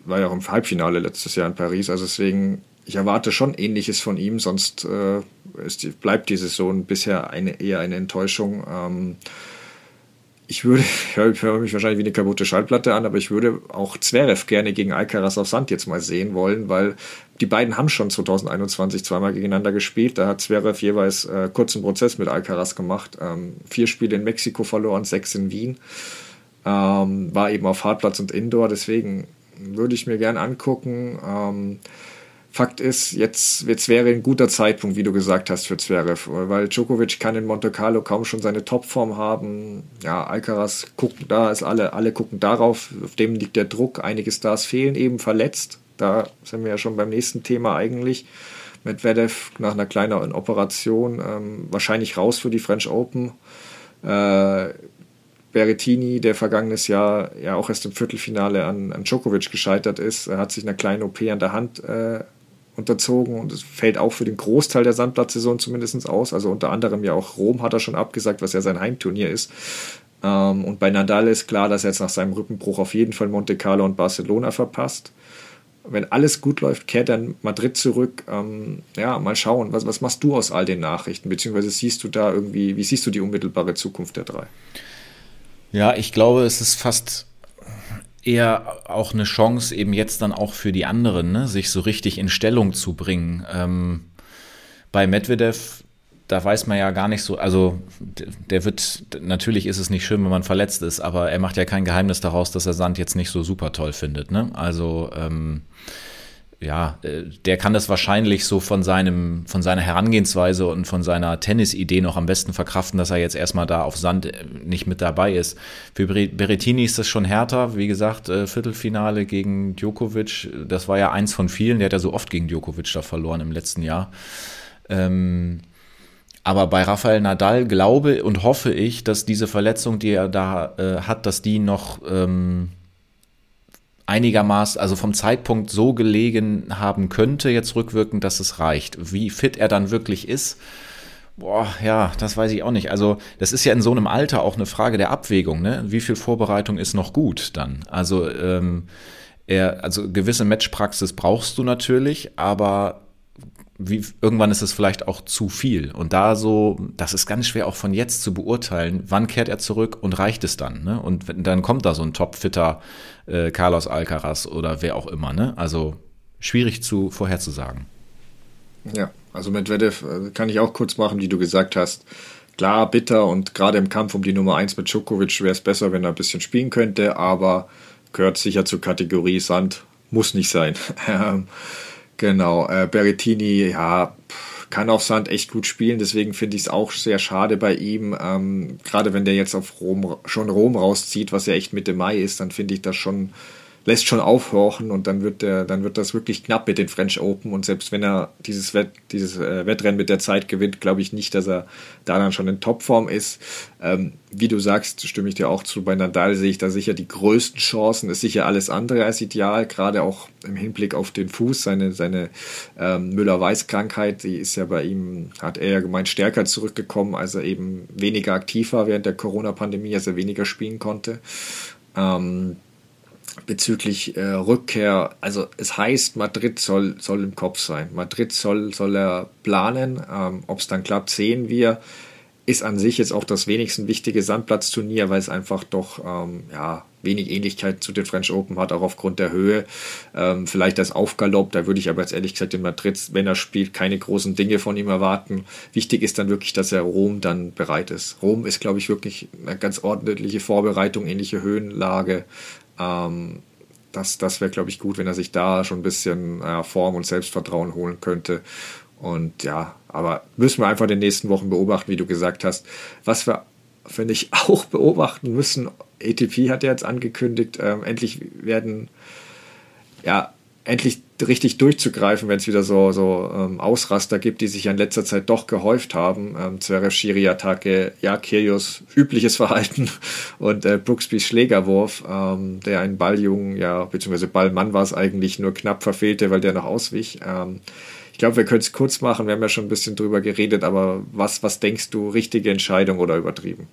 war ja auch im Halbfinale letztes Jahr in Paris. Also deswegen, ich erwarte schon Ähnliches von ihm, sonst äh, ist, bleibt die Saison bisher eine, eher eine Enttäuschung. Ähm, ich würde, (laughs) ich höre mich wahrscheinlich wie eine kaputte Schallplatte an, aber ich würde auch Zverev gerne gegen Alcaraz auf Sand jetzt mal sehen wollen, weil die beiden haben schon 2021 zweimal gegeneinander gespielt. Da hat Zverev jeweils äh, kurzen Prozess mit Alcaraz gemacht. Ähm, vier Spiele in Mexiko verloren, sechs in Wien. Ähm, war eben auf Hartplatz und Indoor, deswegen würde ich mir gerne angucken. Ähm, Fakt ist, jetzt, jetzt wäre ein guter Zeitpunkt, wie du gesagt hast, für Zverev, weil Djokovic kann in Monte Carlo kaum schon seine Topform haben. Ja, Alcaraz gucken da, ist alle, alle gucken darauf, auf dem liegt der Druck. Einige Stars fehlen eben verletzt. Da sind wir ja schon beim nächsten Thema eigentlich. Medvedev nach einer kleinen Operation ähm, wahrscheinlich raus für die French Open. Äh, Berrettini, der vergangenes Jahr ja auch erst im Viertelfinale an, an Djokovic gescheitert ist, hat sich eine kleine OP an der Hand äh, unterzogen und es fällt auch für den Großteil der Sandplatzsaison zumindest aus. Also unter anderem ja auch Rom hat er schon abgesagt, was ja sein Heimturnier ist. Ähm, und bei Nadal ist klar, dass er jetzt nach seinem Rückenbruch auf jeden Fall Monte Carlo und Barcelona verpasst. Wenn alles gut läuft, kehrt er in Madrid zurück. Ähm, ja, mal schauen, was, was machst du aus all den Nachrichten? Beziehungsweise siehst du da irgendwie, wie siehst du die unmittelbare Zukunft der drei? Ja, ich glaube, es ist fast eher auch eine Chance, eben jetzt dann auch für die anderen, ne, sich so richtig in Stellung zu bringen. Ähm, bei Medvedev, da weiß man ja gar nicht so, also der wird, natürlich ist es nicht schön, wenn man verletzt ist, aber er macht ja kein Geheimnis daraus, dass er Sand jetzt nicht so super toll findet. Ne? Also ähm, ja, äh, der kann das wahrscheinlich so von seinem, von seiner Herangehensweise und von seiner Tennisidee noch am besten verkraften, dass er jetzt erstmal da auf Sand äh, nicht mit dabei ist. Für Berettini ist das schon härter. Wie gesagt, äh, Viertelfinale gegen Djokovic, das war ja eins von vielen. Der hat ja so oft gegen Djokovic da verloren im letzten Jahr. Ähm, aber bei Rafael Nadal glaube und hoffe ich, dass diese Verletzung, die er da äh, hat, dass die noch ähm, einigermaßen, also vom Zeitpunkt so gelegen haben könnte, jetzt rückwirkend, dass es reicht. Wie fit er dann wirklich ist, boah, ja, das weiß ich auch nicht. Also, das ist ja in so einem Alter auch eine Frage der Abwägung, ne? Wie viel Vorbereitung ist noch gut dann? Also, ähm, er, also gewisse Matchpraxis brauchst du natürlich, aber wie, irgendwann ist es vielleicht auch zu viel. Und da so, das ist ganz schwer auch von jetzt zu beurteilen, wann kehrt er zurück und reicht es dann. Ne? Und dann kommt da so ein topfitter äh, Carlos Alcaraz oder wer auch immer. Ne? Also schwierig zu vorherzusagen. Ja, also Medvedev äh, kann ich auch kurz machen, wie du gesagt hast. Klar, bitter und gerade im Kampf um die Nummer 1 mit Djokovic wäre es besser, wenn er ein bisschen spielen könnte, aber gehört sicher zur Kategorie Sand, muss nicht sein. (laughs) Genau, äh, Berrettini, ja, kann auf Sand echt gut spielen, deswegen finde ich es auch sehr schade bei ihm. Ähm, Gerade wenn der jetzt auf Rom, schon Rom rauszieht, was ja echt Mitte Mai ist, dann finde ich das schon lässt schon aufhorchen und dann wird der, dann wird das wirklich knapp mit den French Open und selbst wenn er dieses, Wett, dieses äh, Wettrennen mit der Zeit gewinnt, glaube ich nicht, dass er da dann schon in Topform ist. Ähm, wie du sagst, stimme ich dir auch zu. Bei Nadal sehe ich da sicher die größten Chancen. Ist sicher alles andere als ideal, gerade auch im Hinblick auf den Fuß, seine, seine ähm, Müller-Weiß-Krankheit, die ist ja bei ihm, hat er ja gemeint, stärker zurückgekommen, als er eben weniger aktiv war während der Corona-Pandemie, als er weniger spielen konnte. Ähm, bezüglich äh, Rückkehr, also es heißt, Madrid soll, soll im Kopf sein. Madrid soll, soll er planen. Ähm, Ob es dann klappt, sehen wir. Ist an sich jetzt auch das wenigsten wichtige Sandplatzturnier, weil es einfach doch ähm, ja, wenig Ähnlichkeit zu den French Open hat, auch aufgrund der Höhe. Ähm, vielleicht das Aufgalopp, da würde ich aber jetzt ehrlich gesagt in Madrid, wenn er spielt, keine großen Dinge von ihm erwarten. Wichtig ist dann wirklich, dass er Rom dann bereit ist. Rom ist, glaube ich, wirklich eine ganz ordentliche Vorbereitung, ähnliche Höhenlage. Ähm, das das wäre, glaube ich, gut, wenn er sich da schon ein bisschen äh, Form und Selbstvertrauen holen könnte. Und ja, aber müssen wir einfach in den nächsten Wochen beobachten, wie du gesagt hast. Was wir, finde ich, (laughs) auch beobachten müssen, ATP hat ja jetzt angekündigt, äh, endlich werden ja endlich richtig durchzugreifen, wenn es wieder so, so ähm, Ausraster gibt, die sich ja in letzter Zeit doch gehäuft haben. Ähm, Zverev, Schiri-Attacke, ja, Kyrgios übliches (laughs) Verhalten und äh, Brooksbys Schlägerwurf, ähm, der einen Balljungen, ja, beziehungsweise Ballmann war es eigentlich, nur knapp verfehlte, weil der noch auswich. Ähm, ich glaube, wir können es kurz machen, wir haben ja schon ein bisschen drüber geredet, aber was, was denkst du, richtige Entscheidung oder übertrieben?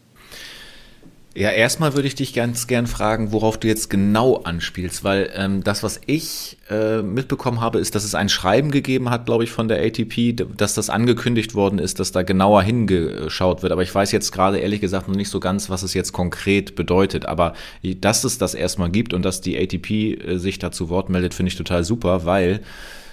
Ja, erstmal würde ich dich ganz gern fragen, worauf du jetzt genau anspielst, weil ähm, das, was ich äh, mitbekommen habe, ist, dass es ein Schreiben gegeben hat, glaube ich, von der ATP, dass das angekündigt worden ist, dass da genauer hingeschaut wird. Aber ich weiß jetzt gerade ehrlich gesagt noch nicht so ganz, was es jetzt konkret bedeutet. Aber dass es das erstmal gibt und dass die ATP äh, sich dazu Wort meldet, finde ich total super, weil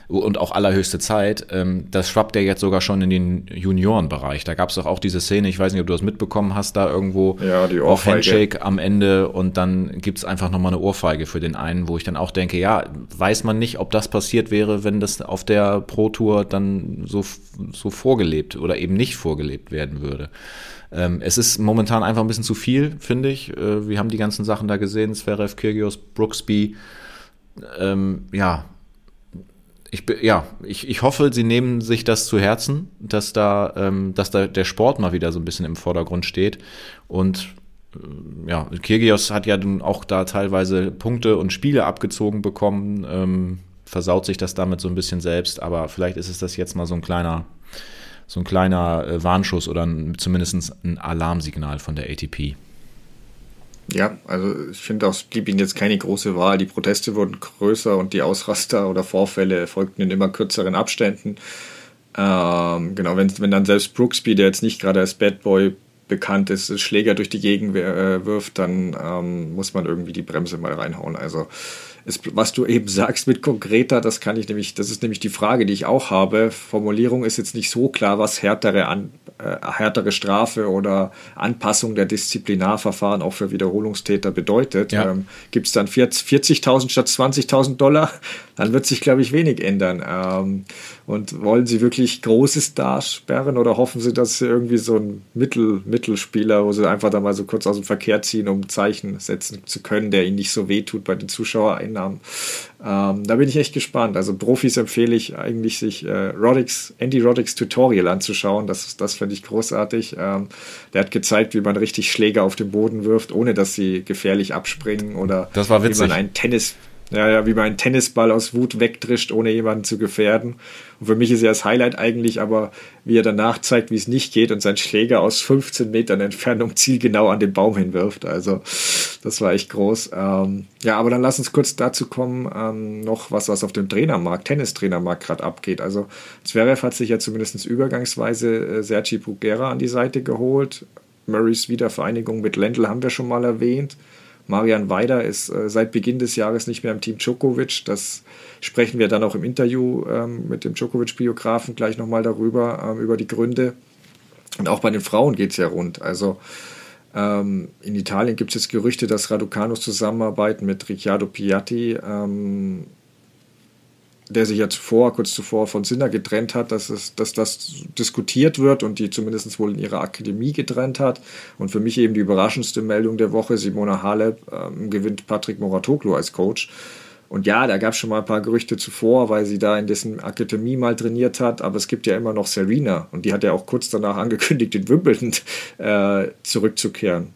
und auch allerhöchste Zeit, ähm, das schwappt ja jetzt sogar schon in den Juniorenbereich. Da gab es doch auch diese Szene, ich weiß nicht, ob du das mitbekommen hast, da irgendwo ja, die auf Handshake am Ende und dann gibt's einfach nochmal eine Ohrfeige für den einen, wo ich dann auch denke, ja, weiß man nicht, ob das passiert wäre, wenn das auf der Pro Tour dann so, so vorgelebt oder eben nicht vorgelebt werden würde. Ähm, es ist momentan einfach ein bisschen zu viel, finde ich. Äh, wir haben die ganzen Sachen da gesehen, Zverev, Kyrgios, Brooksby, ähm, ja, ich, ja, ich, ich hoffe, sie nehmen sich das zu Herzen, dass da, ähm, dass da der Sport mal wieder so ein bisschen im Vordergrund steht. Und äh, ja, Kirgios hat ja dann auch da teilweise Punkte und Spiele abgezogen bekommen, ähm, versaut sich das damit so ein bisschen selbst, aber vielleicht ist es das jetzt mal so ein kleiner, so ein kleiner äh, Warnschuss oder ein, zumindest ein Alarmsignal von der ATP. Ja, also ich finde auch, es blieb ihnen jetzt keine große Wahl. Die Proteste wurden größer und die Ausraster oder Vorfälle folgten in immer kürzeren Abständen. Ähm, genau, wenn, wenn dann selbst Brooksby, der jetzt nicht gerade als Bad Boy bekannt ist, Schläger durch die Gegend äh, wirft, dann ähm, muss man irgendwie die Bremse mal reinhauen. Also ist, was du eben (laughs) sagst mit konkreter, das kann ich nämlich, das ist nämlich die Frage, die ich auch habe. Formulierung ist jetzt nicht so klar, was härtere, an, härtere Strafe oder Anpassung der Disziplinarverfahren auch für Wiederholungstäter bedeutet. Ja. Ähm, Gibt es dann 40.000 statt 20.000 Dollar? (laughs) Dann wird sich, glaube ich, wenig ändern. Ähm, und wollen Sie wirklich große Stars sperren oder hoffen Sie, dass Sie irgendwie so ein Mittel, Mittelspieler, wo Sie einfach da mal so kurz aus dem Verkehr ziehen, um ein Zeichen setzen zu können, der Ihnen nicht so wehtut bei den Zuschauereinnahmen? Ähm, da bin ich echt gespannt. Also Profis empfehle ich eigentlich, sich äh, Roddick's, Andy Roddicks Tutorial anzuschauen. Das, das finde ich großartig. Ähm, der hat gezeigt, wie man richtig Schläger auf den Boden wirft, ohne dass sie gefährlich abspringen oder wie man einen Tennis ja, ja, wie man einen Tennisball aus Wut wegdrischt, ohne jemanden zu gefährden. Und für mich ist ja das Highlight eigentlich aber, wie er danach zeigt, wie es nicht geht und seinen Schläger aus 15 Metern Entfernung zielgenau an den Baum hinwirft. Also, das war echt groß. Ähm, ja, aber dann lass uns kurz dazu kommen, ähm, noch was, was auf dem Trainermarkt, Tennistrainermarkt gerade abgeht. Also, Zverev hat sich ja zumindest übergangsweise äh, Sergi Bugera an die Seite geholt. Murrays Wiedervereinigung mit Lendl haben wir schon mal erwähnt. Marian Weider ist äh, seit Beginn des Jahres nicht mehr im Team Djokovic. Das sprechen wir dann auch im Interview ähm, mit dem Djokovic-Biografen gleich nochmal darüber, ähm, über die Gründe. Und auch bei den Frauen geht es ja rund. Also ähm, in Italien gibt es jetzt Gerüchte, dass Raducanos zusammenarbeiten mit Ricciardo Piatti ähm, der sich ja zuvor, kurz zuvor von Sinner getrennt hat, dass, es, dass das diskutiert wird und die zumindest wohl in ihrer Akademie getrennt hat. Und für mich eben die überraschendste Meldung der Woche, Simona Halep ähm, gewinnt Patrick Moratoglu als Coach. Und ja, da gab es schon mal ein paar Gerüchte zuvor, weil sie da in dessen Akademie mal trainiert hat, aber es gibt ja immer noch Serena und die hat ja auch kurz danach angekündigt, in Wimbledon äh, zurückzukehren.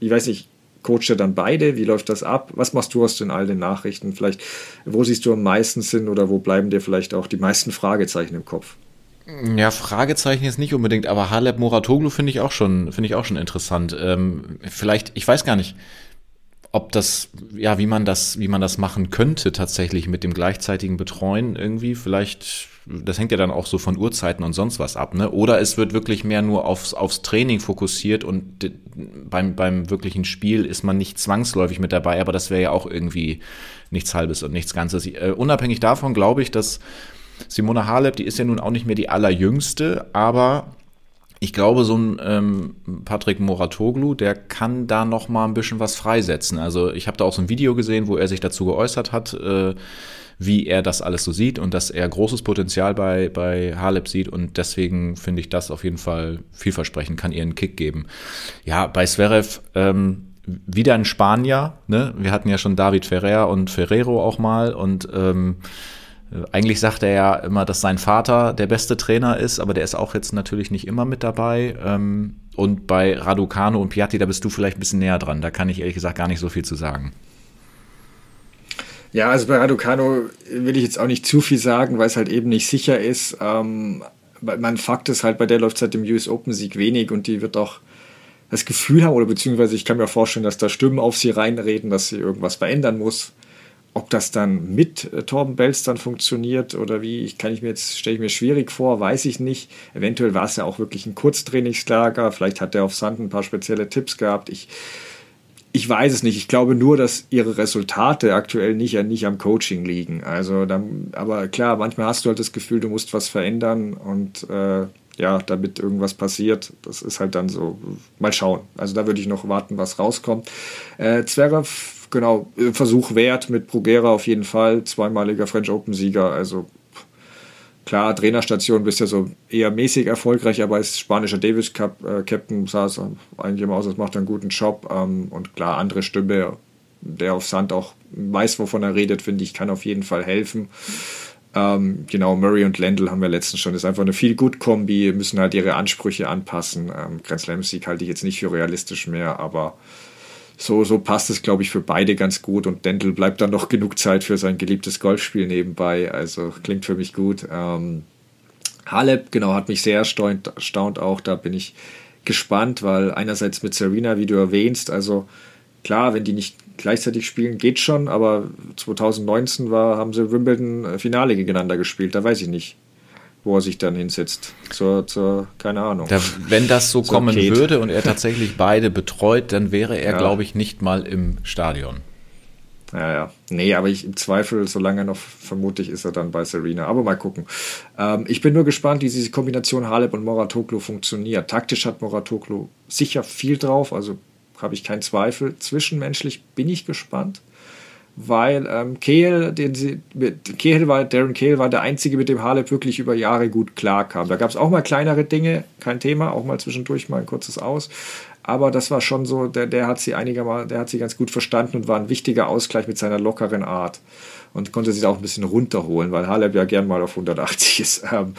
Ich weiß nicht, coacht er dann beide? Wie läuft das ab? Was machst du aus den all den Nachrichten? Vielleicht, wo siehst du am meisten Sinn oder wo bleiben dir vielleicht auch die meisten Fragezeichen im Kopf? Ja, Fragezeichen jetzt nicht unbedingt, aber Haleb Moratoglu finde ich auch schon, finde ich auch schon interessant. Ähm, vielleicht, ich weiß gar nicht, ob das, ja, wie man das, wie man das machen könnte tatsächlich mit dem gleichzeitigen Betreuen irgendwie. Vielleicht das hängt ja dann auch so von Uhrzeiten und sonst was ab, ne? Oder es wird wirklich mehr nur aufs, aufs Training fokussiert und beim, beim wirklichen Spiel ist man nicht zwangsläufig mit dabei, aber das wäre ja auch irgendwie nichts Halbes und nichts Ganzes. Äh, unabhängig davon glaube ich, dass Simona Halep, die ist ja nun auch nicht mehr die allerjüngste, aber ich glaube, so ein ähm, Patrick Moratoglu, der kann da noch mal ein bisschen was freisetzen. Also ich habe da auch so ein Video gesehen, wo er sich dazu geäußert hat, äh, wie er das alles so sieht und dass er großes Potenzial bei, bei Halep sieht und deswegen finde ich das auf jeden Fall vielversprechend, kann ihr einen Kick geben. Ja, bei Zverev, ähm, wieder ein Spanier, ne? Wir hatten ja schon David Ferrer und Ferrero auch mal und ähm, eigentlich sagt er ja immer, dass sein Vater der beste Trainer ist, aber der ist auch jetzt natürlich nicht immer mit dabei. Ähm, und bei Raducano und Piatti, da bist du vielleicht ein bisschen näher dran. Da kann ich ehrlich gesagt gar nicht so viel zu sagen. Ja, also bei Raducano will ich jetzt auch nicht zu viel sagen, weil es halt eben nicht sicher ist. Ähm, mein Fakt ist halt, bei der läuft seit dem US Open Sieg wenig und die wird auch das Gefühl haben, oder beziehungsweise ich kann mir vorstellen, dass da Stimmen auf sie reinreden, dass sie irgendwas verändern muss. Ob das dann mit äh, Torben Belz dann funktioniert oder wie, ich kann ich mir jetzt, stelle ich mir schwierig vor, weiß ich nicht. Eventuell war es ja auch wirklich ein Kurztrainingslager, vielleicht hat er auf Sand ein paar spezielle Tipps gehabt. Ich, ich weiß es nicht. Ich glaube nur, dass ihre Resultate aktuell nicht, nicht am Coaching liegen. Also dann, aber klar, manchmal hast du halt das Gefühl, du musst was verändern und äh, ja, damit irgendwas passiert. Das ist halt dann so, mal schauen. Also da würde ich noch warten, was rauskommt. Äh, Zverev, genau, Versuch wert mit Brugera auf jeden Fall, zweimaliger French Open-Sieger. Also klar, Trainerstation bist ja so eher mäßig erfolgreich, aber als spanischer Davis Cup äh, Captain sah es eigentlich immer aus, als macht er einen guten Job. Ähm, und klar, andere Stimme, der auf Sand auch weiß, wovon er redet, finde ich, kann auf jeden Fall helfen. Ähm, genau, Murray und Lendl haben wir letztens schon. Das ist einfach eine viel gut Kombi, müssen halt ihre Ansprüche anpassen. Ähm, Grand Slam Sieg halte ich jetzt nicht für realistisch mehr, aber so, so passt es, glaube ich, für beide ganz gut. Und Dendel bleibt dann noch (laughs) genug Zeit für sein geliebtes Golfspiel nebenbei. Also klingt für mich gut. Ähm, Halep, genau, hat mich sehr erstaunt, erstaunt auch. Da bin ich gespannt, weil einerseits mit Serena, wie du erwähnst, also klar, wenn die nicht gleichzeitig spielen, geht schon, aber 2019 war, haben sie Wimbledon äh, Finale gegeneinander gespielt, da weiß ich nicht, wo er sich dann hinsetzt. Zur, zur keine Ahnung. Da, wenn das so (laughs) kommen Kate. würde und er tatsächlich beide betreut, dann wäre er, ja. glaube ich, nicht mal im Stadion. Ja, ja. Nee, aber ich im Zweifel, solange er noch vermutlich ist er dann bei Serena. Aber mal gucken. Ähm, ich bin nur gespannt, wie diese Kombination Halep und Moratoglu funktioniert. Taktisch hat Moratoglu sicher viel drauf, also habe ich keinen Zweifel. Zwischenmenschlich bin ich gespannt, weil ähm, Kehl, den sie, mit, Kehl war, Darren Kehl war der Einzige, mit dem Halep wirklich über Jahre gut klarkam. Da gab es auch mal kleinere Dinge, kein Thema, auch mal zwischendurch mal ein kurzes Aus. Aber das war schon so, der, der hat sie einigermaßen, der hat sie ganz gut verstanden und war ein wichtiger Ausgleich mit seiner lockeren Art und konnte sich auch ein bisschen runterholen, weil Halep ja gern mal auf 180 ist. (laughs) Ähm,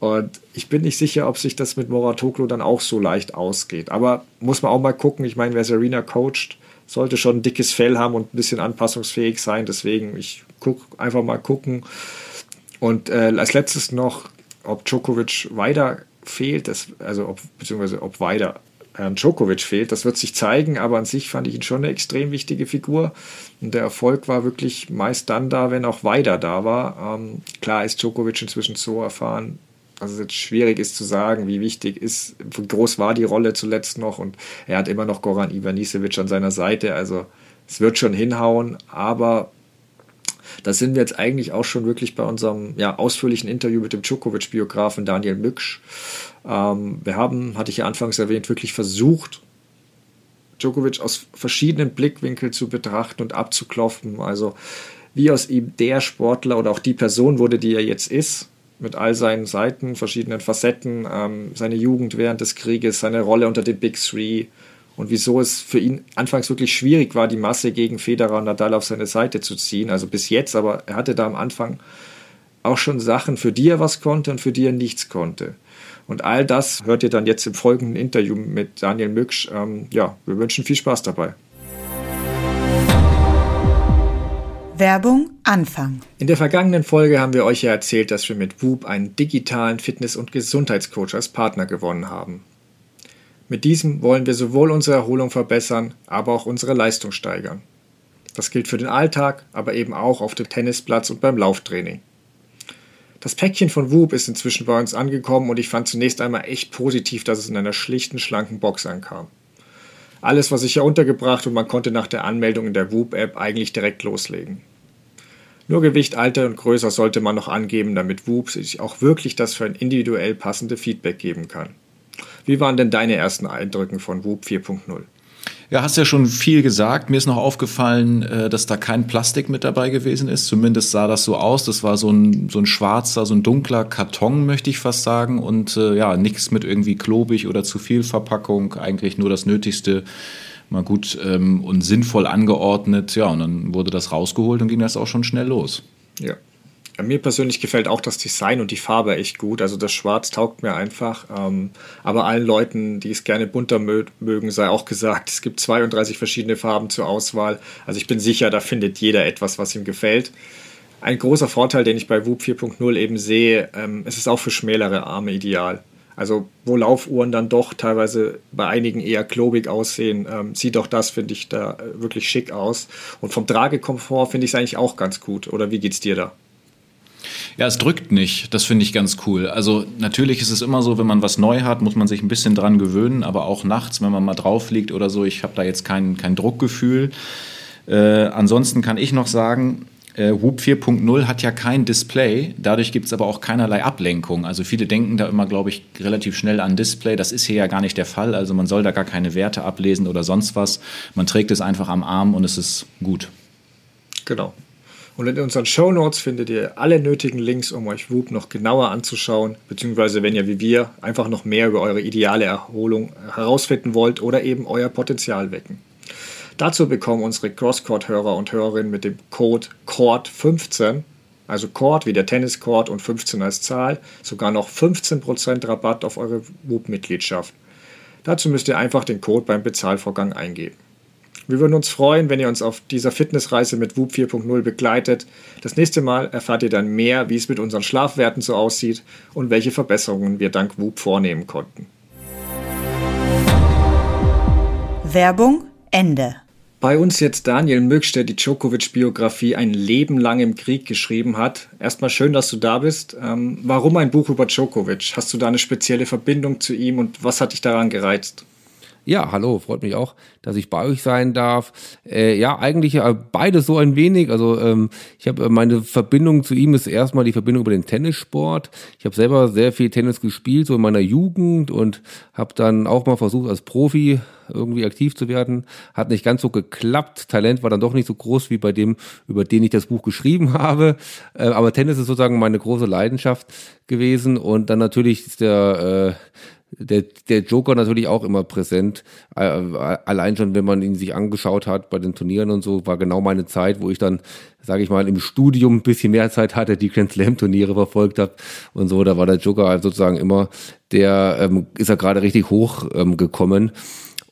und ich bin nicht sicher, ob sich das mit Moratoglu dann auch so leicht ausgeht. Aber muss man auch mal gucken. Ich meine, wer Serena coacht, sollte schon ein dickes Fell haben und ein bisschen anpassungsfähig sein. Deswegen, ich guck, einfach mal gucken. Und äh, als letztes noch, ob Djokovic weiter fehlt, das, also ob, beziehungsweise ob weiter Herrn Djokovic fehlt. Das wird sich zeigen, aber an sich fand ich ihn schon eine extrem wichtige Figur. Und der Erfolg war wirklich meist dann da, wenn auch weiter da war. Ähm, klar ist Djokovic inzwischen so erfahren, dass es jetzt schwierig ist zu sagen, wie wichtig ist, wie groß war die Rolle zuletzt noch. Und er hat immer noch Goran Ivanisevic an seiner Seite. Also es wird schon hinhauen, aber da sind wir jetzt eigentlich auch schon wirklich bei unserem ja, ausführlichen Interview mit dem Djokovic-Biografen Daniel Mücksch. Ähm, wir haben, hatte ich ja anfangs erwähnt, wirklich versucht, Djokovic aus verschiedenen Blickwinkeln zu betrachten und abzuklopfen. Also wie aus ihm der Sportler oder auch die Person wurde, die er jetzt ist, mit all seinen Seiten, verschiedenen Facetten, ähm, seine Jugend während des Krieges, seine Rolle unter den Big Three und wieso es für ihn anfangs wirklich schwierig war, die Masse gegen Federer und Nadal auf seine Seite zu ziehen. Also bis jetzt, aber er hatte da am Anfang auch schon Sachen, für die er was konnte und für die er nichts konnte. Und all das hört ihr dann jetzt im folgenden Interview mit Daniel Mücksch. Ähm, ja, wir wünschen viel Spaß dabei. Werbung Anfang. In der vergangenen Folge haben wir euch ja erzählt, dass wir mit Whoop einen digitalen Fitness- und Gesundheitscoach als Partner gewonnen haben. Mit diesem wollen wir sowohl unsere Erholung verbessern, aber auch unsere Leistung steigern. Das gilt für den Alltag, aber eben auch auf dem Tennisplatz und beim Lauftraining. Das Päckchen von Whoop ist inzwischen bei uns angekommen und ich fand zunächst einmal echt positiv, dass es in einer schlichten, schlanken Box ankam. Alles war sicher untergebracht und man konnte nach der Anmeldung in der Whoop-App eigentlich direkt loslegen. Nur Gewicht, Alter und Größe sollte man noch angeben, damit Whoop sich auch wirklich das für ein individuell passende Feedback geben kann. Wie waren denn deine ersten Eindrücke von Whoop 4.0? Ja, hast ja schon viel gesagt. Mir ist noch aufgefallen, äh, dass da kein Plastik mit dabei gewesen ist. Zumindest sah das so aus. Das war so ein, so ein schwarzer, so ein dunkler Karton, möchte ich fast sagen. Und äh, ja, nichts mit irgendwie klobig oder zu viel Verpackung. Eigentlich nur das Nötigste mal gut ähm, und sinnvoll angeordnet. Ja, und dann wurde das rausgeholt und ging das auch schon schnell los. Ja, mir persönlich gefällt auch das Design und die Farbe echt gut. Also das Schwarz taugt mir einfach. Ähm, aber allen Leuten, die es gerne bunter mögen, sei auch gesagt, es gibt 32 verschiedene Farben zur Auswahl. Also ich bin sicher, da findet jeder etwas, was ihm gefällt. Ein großer Vorteil, den ich bei Whoop 4.0 eben sehe, ähm, es ist auch für schmälere Arme ideal. Also wo Laufuhren dann doch teilweise bei einigen eher klobig aussehen, ähm, sieht doch das, finde ich, da wirklich schick aus. Und vom Tragekomfort finde ich es eigentlich auch ganz gut. Oder wie geht's dir da? Ja, es drückt nicht. Das finde ich ganz cool. Also natürlich ist es immer so, wenn man was neu hat, muss man sich ein bisschen dran gewöhnen. Aber auch nachts, wenn man mal drauf liegt oder so, ich habe da jetzt kein, kein Druckgefühl. Äh, ansonsten kann ich noch sagen, äh, Whoop 4.0 hat ja kein Display, dadurch gibt es aber auch keinerlei Ablenkung. Also viele denken da immer, glaube ich, relativ schnell an Display. Das ist hier ja gar nicht der Fall. Also man soll da gar keine Werte ablesen oder sonst was. Man trägt es einfach am Arm und es ist gut. Genau. Und in unseren Show Notes findet ihr alle nötigen Links, um euch Whoop noch genauer anzuschauen, beziehungsweise wenn ihr wie wir einfach noch mehr über eure ideale Erholung herausfinden wollt oder eben euer Potenzial wecken. Dazu bekommen unsere Crosscourt-Hörer und Hörerinnen mit dem Code CORD15, also Court wie der Tenniscourt und 15 als Zahl, sogar noch 15% Rabatt auf eure Whoop-Mitgliedschaft. Dazu müsst ihr einfach den Code beim Bezahlvorgang eingeben. Wir würden uns freuen, wenn ihr uns auf dieser Fitnessreise mit Whoop 4.0 begleitet. Das nächste Mal erfahrt ihr dann mehr, wie es mit unseren Schlafwerten so aussieht und welche Verbesserungen wir dank Whoop vornehmen konnten. Werbung Ende. Bei uns jetzt Daniel Mögsch, der die Djokovic-Biografie ein Leben lang im Krieg geschrieben hat. Erstmal schön, dass du da bist. Ähm, warum ein Buch über Djokovic? Hast du da eine spezielle Verbindung zu ihm und was hat dich daran gereizt? Ja, hallo, freut mich auch, dass ich bei euch sein darf. Äh, ja, eigentlich äh, beide so ein wenig. Also ähm, ich habe äh, meine Verbindung zu ihm ist erstmal die Verbindung über den Tennissport. Ich habe selber sehr viel Tennis gespielt, so in meiner Jugend und habe dann auch mal versucht, als Profi irgendwie aktiv zu werden. Hat nicht ganz so geklappt. Talent war dann doch nicht so groß wie bei dem, über den ich das Buch geschrieben (laughs) habe. Äh, aber Tennis ist sozusagen meine große Leidenschaft gewesen. Und dann natürlich ist der äh, der, der Joker natürlich auch immer präsent. Äh, allein schon, wenn man ihn sich angeschaut hat bei den Turnieren und so, war genau meine Zeit, wo ich dann, sage ich mal, im Studium ein bisschen mehr Zeit hatte, die Grand Slam Turniere verfolgt habe und so. Da war der Joker halt sozusagen immer, der ähm, ist ja gerade richtig hoch ähm, gekommen.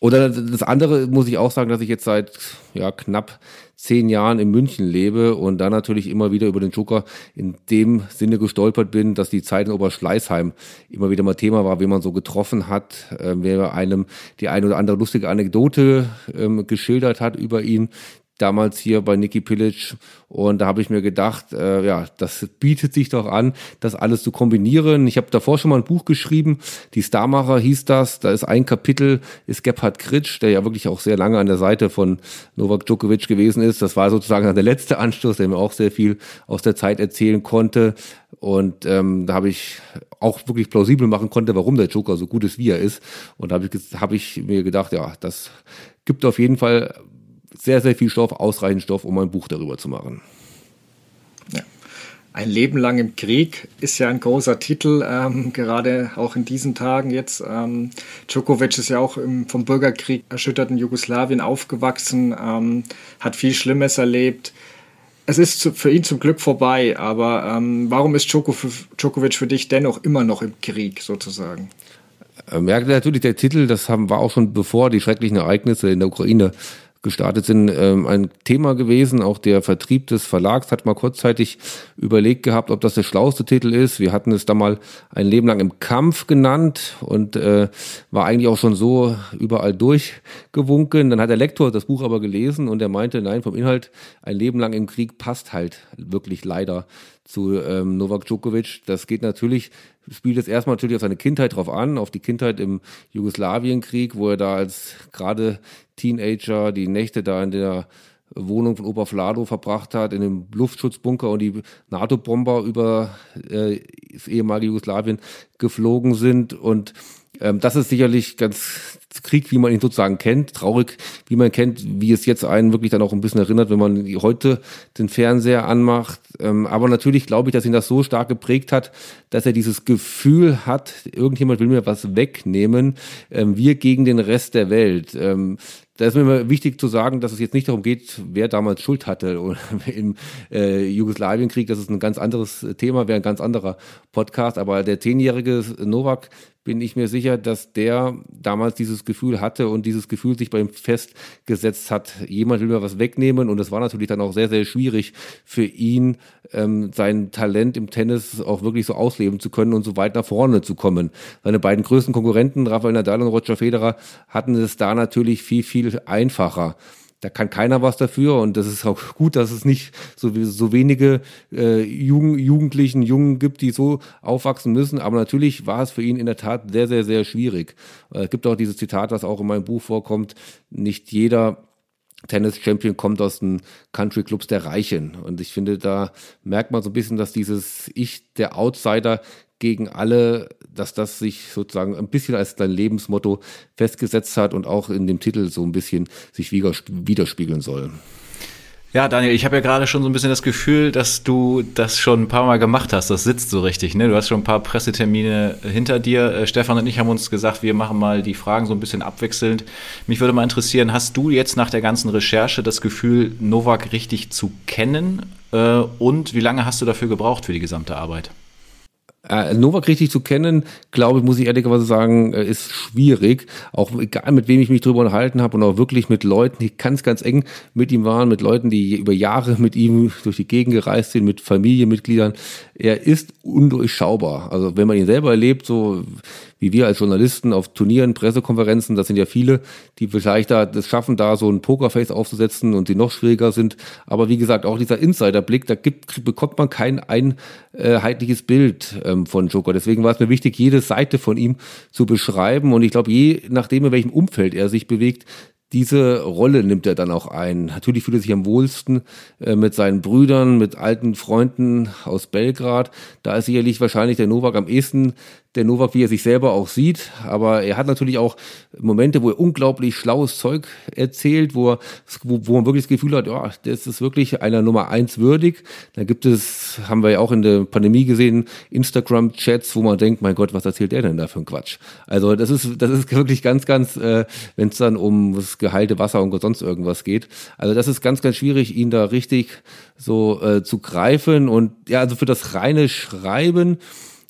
Oder das andere muss ich auch sagen, dass ich jetzt seit ja, knapp zehn Jahren in München lebe und da natürlich immer wieder über den Joker in dem Sinne gestolpert bin, dass die Zeit in Oberschleißheim immer wieder mal Thema war, wie man so getroffen hat, äh, wer einem die eine oder andere lustige Anekdote ähm, geschildert hat über ihn, damals hier bei Niki Pilic. Und da habe ich mir gedacht, äh, ja, das bietet sich doch an, das alles zu kombinieren. Ich habe davor schon mal ein Buch geschrieben, die Starmacher hieß das. Da ist ein Kapitel, ist Gebhard Kritsch, der ja wirklich auch sehr lange an der Seite von Novak Djokovic gewesen ist. Das war sozusagen der letzte Anstoß, der mir auch sehr viel aus der Zeit erzählen konnte. Und ähm, da habe ich auch wirklich plausibel machen konnte, warum der Joker so gut ist, wie er ist. Und da habe ich, hab ich mir gedacht, ja, das gibt auf jeden Fall sehr, sehr viel Stoff, ausreichend Stoff, um ein Buch darüber zu machen. Ja. Ein Leben lang im Krieg ist ja ein großer Titel, ähm, gerade auch in diesen Tagen jetzt. Ähm, Djokovic ist ja auch im vom Bürgerkrieg erschütterten Jugoslawien aufgewachsen, ähm, hat viel Schlimmes erlebt. Es ist zu, für ihn zum Glück vorbei, aber ähm, warum ist Djokovic für dich dennoch immer noch im Krieg sozusagen? Merkt natürlich der Titel, das haben, war auch schon bevor die schrecklichen Ereignisse in der Ukraine gestartet sind, ähm, ein Thema gewesen. Auch der Vertrieb des Verlags hat mal kurzzeitig überlegt gehabt, ob das der schlauste Titel ist. Wir hatten es da mal ein Leben lang im Kampf genannt und äh, war eigentlich auch schon so überall durchgewunken. Dann hat der Lektor das Buch aber gelesen und er meinte, nein, vom Inhalt ein Leben lang im Krieg passt halt wirklich leider zu ähm, Novak Djokovic. Das geht natürlich, spielt es erstmal natürlich auf seine Kindheit drauf an, auf die Kindheit im Jugoslawienkrieg, wo er da als gerade Teenager die Nächte da in der Wohnung von Opa Vlado verbracht hat, in dem Luftschutzbunker und die NATO-Bomber über äh, das ehemalige Jugoslawien geflogen sind. Und ähm, das ist sicherlich ganz Krieg, wie man ihn sozusagen kennt, traurig, wie man kennt, wie es jetzt einen wirklich dann auch ein bisschen erinnert, wenn man heute den Fernseher anmacht. Ähm, aber natürlich glaube ich, dass ihn das so stark geprägt hat, dass er dieses Gefühl hat, irgendjemand will mir was wegnehmen, ähm, wir gegen den Rest der Welt. Da ist mir immer wichtig zu sagen, dass es jetzt nicht darum geht, wer damals Schuld hatte (laughs) im äh, Jugoslawienkrieg. Das ist ein ganz anderes Thema, wäre ein ganz anderer Podcast. Aber der zehnjährige Novak bin ich mir sicher, dass der damals dieses Gefühl hatte und dieses Gefühl sich bei ihm festgesetzt hat, jemand will mir was wegnehmen und es war natürlich dann auch sehr, sehr schwierig für ihn, ähm, sein Talent im Tennis auch wirklich so ausleben zu können und so weit nach vorne zu kommen. Seine beiden größten Konkurrenten, Rafael Nadal und Roger Federer, hatten es da natürlich viel, viel einfacher da kann keiner was dafür und das ist auch (laughs) gut, dass es nicht so, so wenige äh, Jugend, Jugendlichen, Jungen gibt, die so aufwachsen müssen. Aber natürlich war es für ihn in der Tat sehr, sehr, sehr schwierig. Äh, es gibt auch dieses Zitat, was auch in meinem Buch vorkommt, nicht jeder Tennis-Champion kommt aus den Country-Clubs der Reichen. Und ich finde, da merkt man so ein bisschen, dass dieses Ich, der Outsider, gegen alle, dass das sich sozusagen ein bisschen als dein Lebensmotto festgesetzt hat und auch in dem Titel so ein bisschen sich widerspiegeln soll. Ja, Daniel, ich habe ja gerade schon so ein bisschen das Gefühl, dass du das schon ein paar Mal gemacht hast. Das sitzt so richtig, ne? Du hast schon ein paar Pressetermine hinter dir. Äh, Stefan und ich haben uns gesagt, wir machen mal die Fragen so ein bisschen abwechselnd. Mich würde mal interessieren, hast du jetzt nach der ganzen Recherche das Gefühl, Novak richtig zu kennen? Äh, und wie lange hast du dafür gebraucht für die gesamte Arbeit? Äh, Novak richtig zu kennen, glaube ich, muss ich ehrlicherweise sagen, äh, ist schwierig. Auch egal, mit wem ich mich drüber unterhalten habe und auch wirklich mit Leuten, die ganz, ganz eng mit ihm waren, mit Leuten, die über Jahre mit ihm durch die Gegend gereist sind, mit Familienmitgliedern. Er ist undurchschaubar. Also wenn man ihn selber erlebt, so wie wir als Journalisten auf Turnieren, Pressekonferenzen, das sind ja viele, die vielleicht da das schaffen, da so ein Pokerface aufzusetzen und die noch schwieriger sind. Aber wie gesagt, auch dieser Insiderblick, da gibt, bekommt man kein einheitliches Bild ähm, von Joker. Deswegen war es mir wichtig, jede Seite von ihm zu beschreiben. Und ich glaube, je nachdem, in welchem Umfeld er sich bewegt, diese Rolle nimmt er dann auch ein. Natürlich fühlt er sich am wohlsten äh, mit seinen Brüdern, mit alten Freunden aus Belgrad. Da ist sicherlich wahrscheinlich der Novak am ehesten der Novak, wie er sich selber auch sieht. Aber er hat natürlich auch Momente, wo er unglaublich schlaues Zeug erzählt, wo, er, wo, wo man wirklich das Gefühl hat, ja, das ist wirklich einer Nummer eins würdig. Da gibt es, haben wir ja auch in der Pandemie gesehen, Instagram-Chats, wo man denkt, mein Gott, was erzählt der denn da für ein Quatsch? Also das ist, das ist wirklich ganz, ganz, äh, wenn es dann um das geheilte Wasser und sonst irgendwas geht. Also das ist ganz, ganz schwierig, ihn da richtig so äh, zu greifen. Und ja, also für das reine Schreiben,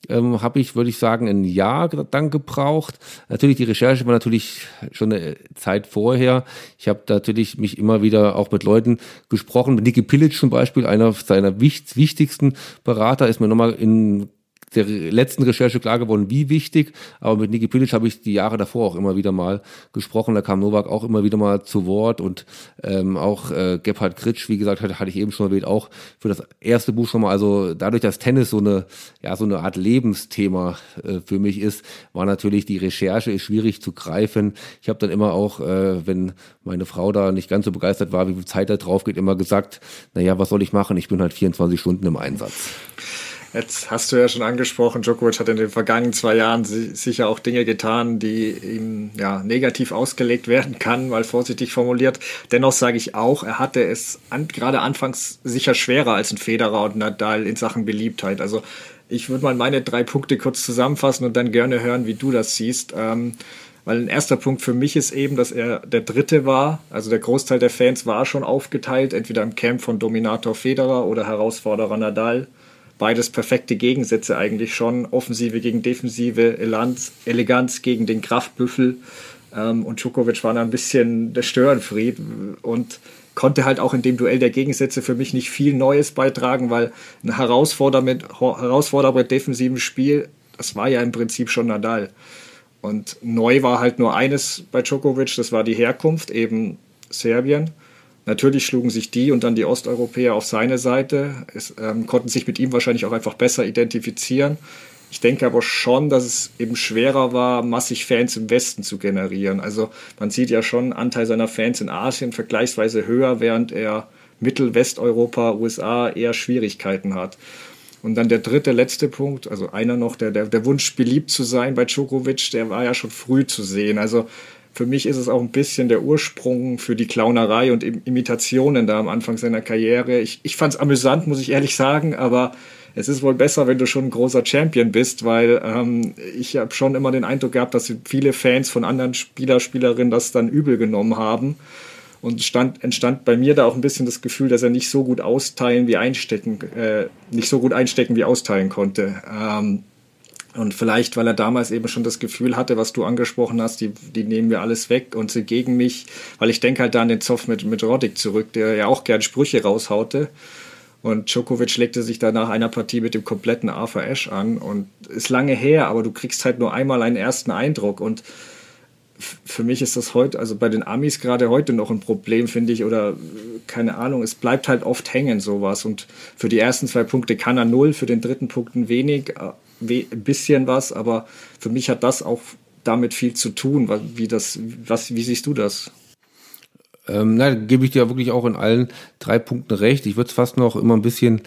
ähm, habe ich, würde ich sagen, ein Jahr dann gebraucht. Natürlich, die Recherche war natürlich schon eine Zeit vorher. Ich habe natürlich mich immer wieder auch mit Leuten gesprochen. Mit Niki Pilic zum Beispiel, einer seiner wichtigsten Berater, ist mir nochmal in der letzten Recherche klar geworden, wie wichtig. Aber mit Niki Pilic habe ich die Jahre davor auch immer wieder mal gesprochen. Da kam Novak auch immer wieder mal zu Wort und ähm, auch äh, Gebhard Kritsch, wie gesagt, hatte, hatte ich eben schon erwähnt, auch für das erste Buch schon mal. Also dadurch, dass Tennis so eine ja so eine Art Lebensthema äh, für mich ist, war natürlich die Recherche ist schwierig zu greifen. Ich habe dann immer auch, äh, wenn meine Frau da nicht ganz so begeistert war, wie viel Zeit da drauf geht, immer gesagt, naja, was soll ich machen? Ich bin halt 24 Stunden im Einsatz. Jetzt hast du ja schon angesprochen, Djokovic hat in den vergangenen zwei Jahren sicher auch Dinge getan, die ihm ja, negativ ausgelegt werden kann, mal vorsichtig formuliert. Dennoch sage ich auch, er hatte es an, gerade anfangs sicher schwerer als ein Federer und Nadal in Sachen Beliebtheit. Also ich würde mal meine drei Punkte kurz zusammenfassen und dann gerne hören, wie du das siehst. Ähm, weil ein erster Punkt für mich ist eben, dass er der Dritte war. Also der Großteil der Fans war schon aufgeteilt, entweder im Camp von Dominator Federer oder Herausforderer Nadal beides perfekte Gegensätze eigentlich schon. Offensive gegen Defensive, Eleganz, Eleganz gegen den Kraftbüffel. Ähm, und Djokovic war da ein bisschen der Störenfried und konnte halt auch in dem Duell der Gegensätze für mich nicht viel Neues beitragen, weil ein Herausforderer mit, Spiel, das war ja im Prinzip schon Nadal. Und neu war halt nur eines bei Djokovic, das war die Herkunft, eben Serbien. Natürlich schlugen sich die und dann die Osteuropäer auf seine Seite, es, ähm, konnten sich mit ihm wahrscheinlich auch einfach besser identifizieren. Ich denke aber schon, dass es eben schwerer war, massig Fans im Westen zu generieren. Also man sieht ja schon, Anteil seiner Fans in Asien vergleichsweise höher, während er Mittel-, Westeuropa, USA eher Schwierigkeiten hat. Und dann der dritte, letzte Punkt, also einer noch, der, der, der Wunsch, beliebt zu sein bei Djokovic, der war ja schon früh zu sehen. Also für mich ist es auch ein bisschen der Ursprung für die Clownerei und Imitationen da am Anfang seiner Karriere. Ich, ich fand es amüsant, muss ich ehrlich sagen, aber es ist wohl besser, wenn du schon ein großer Champion bist, weil ähm, ich habe schon immer den Eindruck gehabt, dass viele Fans von anderen Spieler, Spielerinnen das dann übel genommen haben. Und stand, entstand bei mir da auch ein bisschen das Gefühl, dass er nicht so gut austeilen wie einstecken, äh, nicht so gut einstecken wie austeilen konnte. Ähm, und vielleicht, weil er damals eben schon das Gefühl hatte, was du angesprochen hast, die, die nehmen mir alles weg und sind gegen mich, weil ich denke halt da an den Zoff mit, mit Roddick zurück, der ja auch gern Sprüche raushaute. Und Djokovic legte sich da nach einer Partie mit dem kompletten Arthur Ashe an. Und ist lange her, aber du kriegst halt nur einmal einen ersten Eindruck. Und für mich ist das heute, also bei den Amis gerade heute noch ein Problem, finde ich, oder keine Ahnung, es bleibt halt oft hängen sowas. Und für die ersten zwei Punkte kann er null, für den dritten Punkt ein wenig, ein bisschen was, aber für mich hat das auch damit viel zu tun. Wie, das, was, wie siehst du das? Ähm, na, gebe ich dir wirklich auch in allen drei Punkten recht. Ich würde es fast noch immer ein bisschen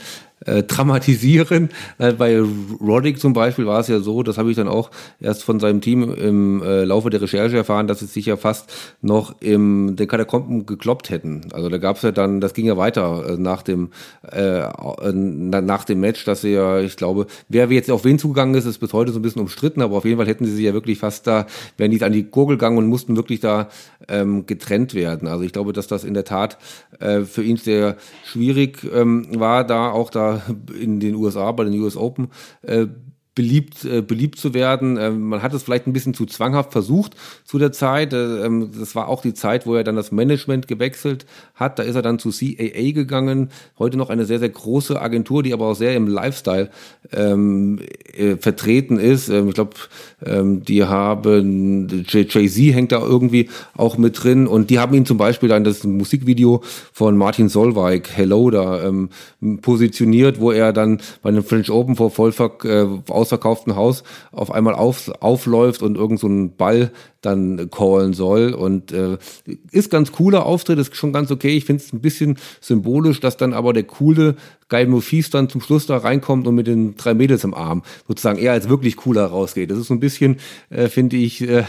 äh, dramatisieren. Äh, bei Roddick zum Beispiel war es ja so, das habe ich dann auch erst von seinem Team im äh, Laufe der Recherche erfahren, dass sie sich ja fast noch im den Katakomben gekloppt hätten. Also da gab es ja dann, das ging ja weiter äh, nach dem äh, äh nach dem Match, dass sie ja, ich glaube, wer jetzt auf wen zugegangen ist, ist bis heute so ein bisschen umstritten, aber auf jeden Fall hätten sie sich ja wirklich fast da, wären die an die Gurgel gegangen und mussten wirklich da ähm, getrennt werden. Also ich glaube, dass das in der Tat äh, für ihn sehr schwierig ähm, war, da auch da in den USA bei den US Open äh, beliebt, äh, beliebt zu werden. Ähm, man hat es vielleicht ein bisschen zu zwanghaft versucht zu der Zeit. Äh, ähm, das war auch die Zeit, wo er dann das Management gewechselt hat. Da ist er dann zu CAA gegangen. Heute noch eine sehr, sehr große Agentur, die aber auch sehr im Lifestyle ähm, äh, vertreten ist. Ähm, ich glaube, ähm, die haben, Jay-Z hängt da irgendwie auch mit drin und die haben ihn zum Beispiel dann das Musikvideo von Martin Solveig, Hello, da ähm, positioniert, wo er dann bei einem French Open vor Vollverk äh, ausverkauften Haus auf einmal auf, aufläuft und irgend so einen Ball dann callen soll. Und äh, ist ganz cooler Auftritt, ist schon ganz okay. Ich finde es ein bisschen symbolisch, dass dann aber der coole Guy Mofis dann zum Schluss da reinkommt und mit den drei Mädels im Arm sozusagen eher als wirklich cooler rausgeht. Das ist so ein bisschen, äh, finde ich, äh,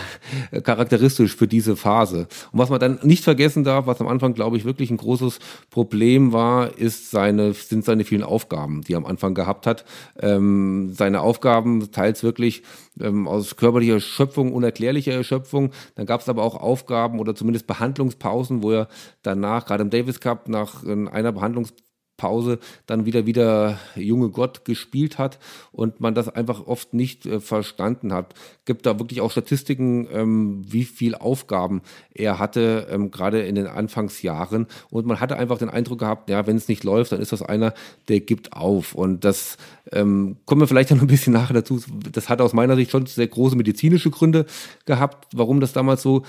charakteristisch für diese Phase. Und was man dann nicht vergessen darf, was am Anfang, glaube ich, wirklich ein großes Problem war, ist seine, sind seine vielen Aufgaben, die er am Anfang gehabt hat. Ähm, seine Aufgaben teils wirklich ähm, aus körperlicher Schöpfung, unerklärlicher Erschöpfung. Dann gab es aber auch Aufgaben oder zumindest Behandlungspausen, wo er danach, gerade im Davis Cup, nach einer Behandlungspause Pause dann wieder wieder junge Gott gespielt hat und man das einfach oft nicht äh, verstanden hat. Gibt da wirklich auch Statistiken, ähm, wie viel Aufgaben er hatte, ähm, gerade in den Anfangsjahren. Und man hatte einfach den Eindruck gehabt, ja, wenn es nicht läuft, dann ist das einer, der gibt auf. Und das ähm, kommen wir vielleicht (laughs) noch ein bisschen nachher dazu. Das hat aus meiner Sicht schon sehr große medizinische Gründe gehabt, warum das damals so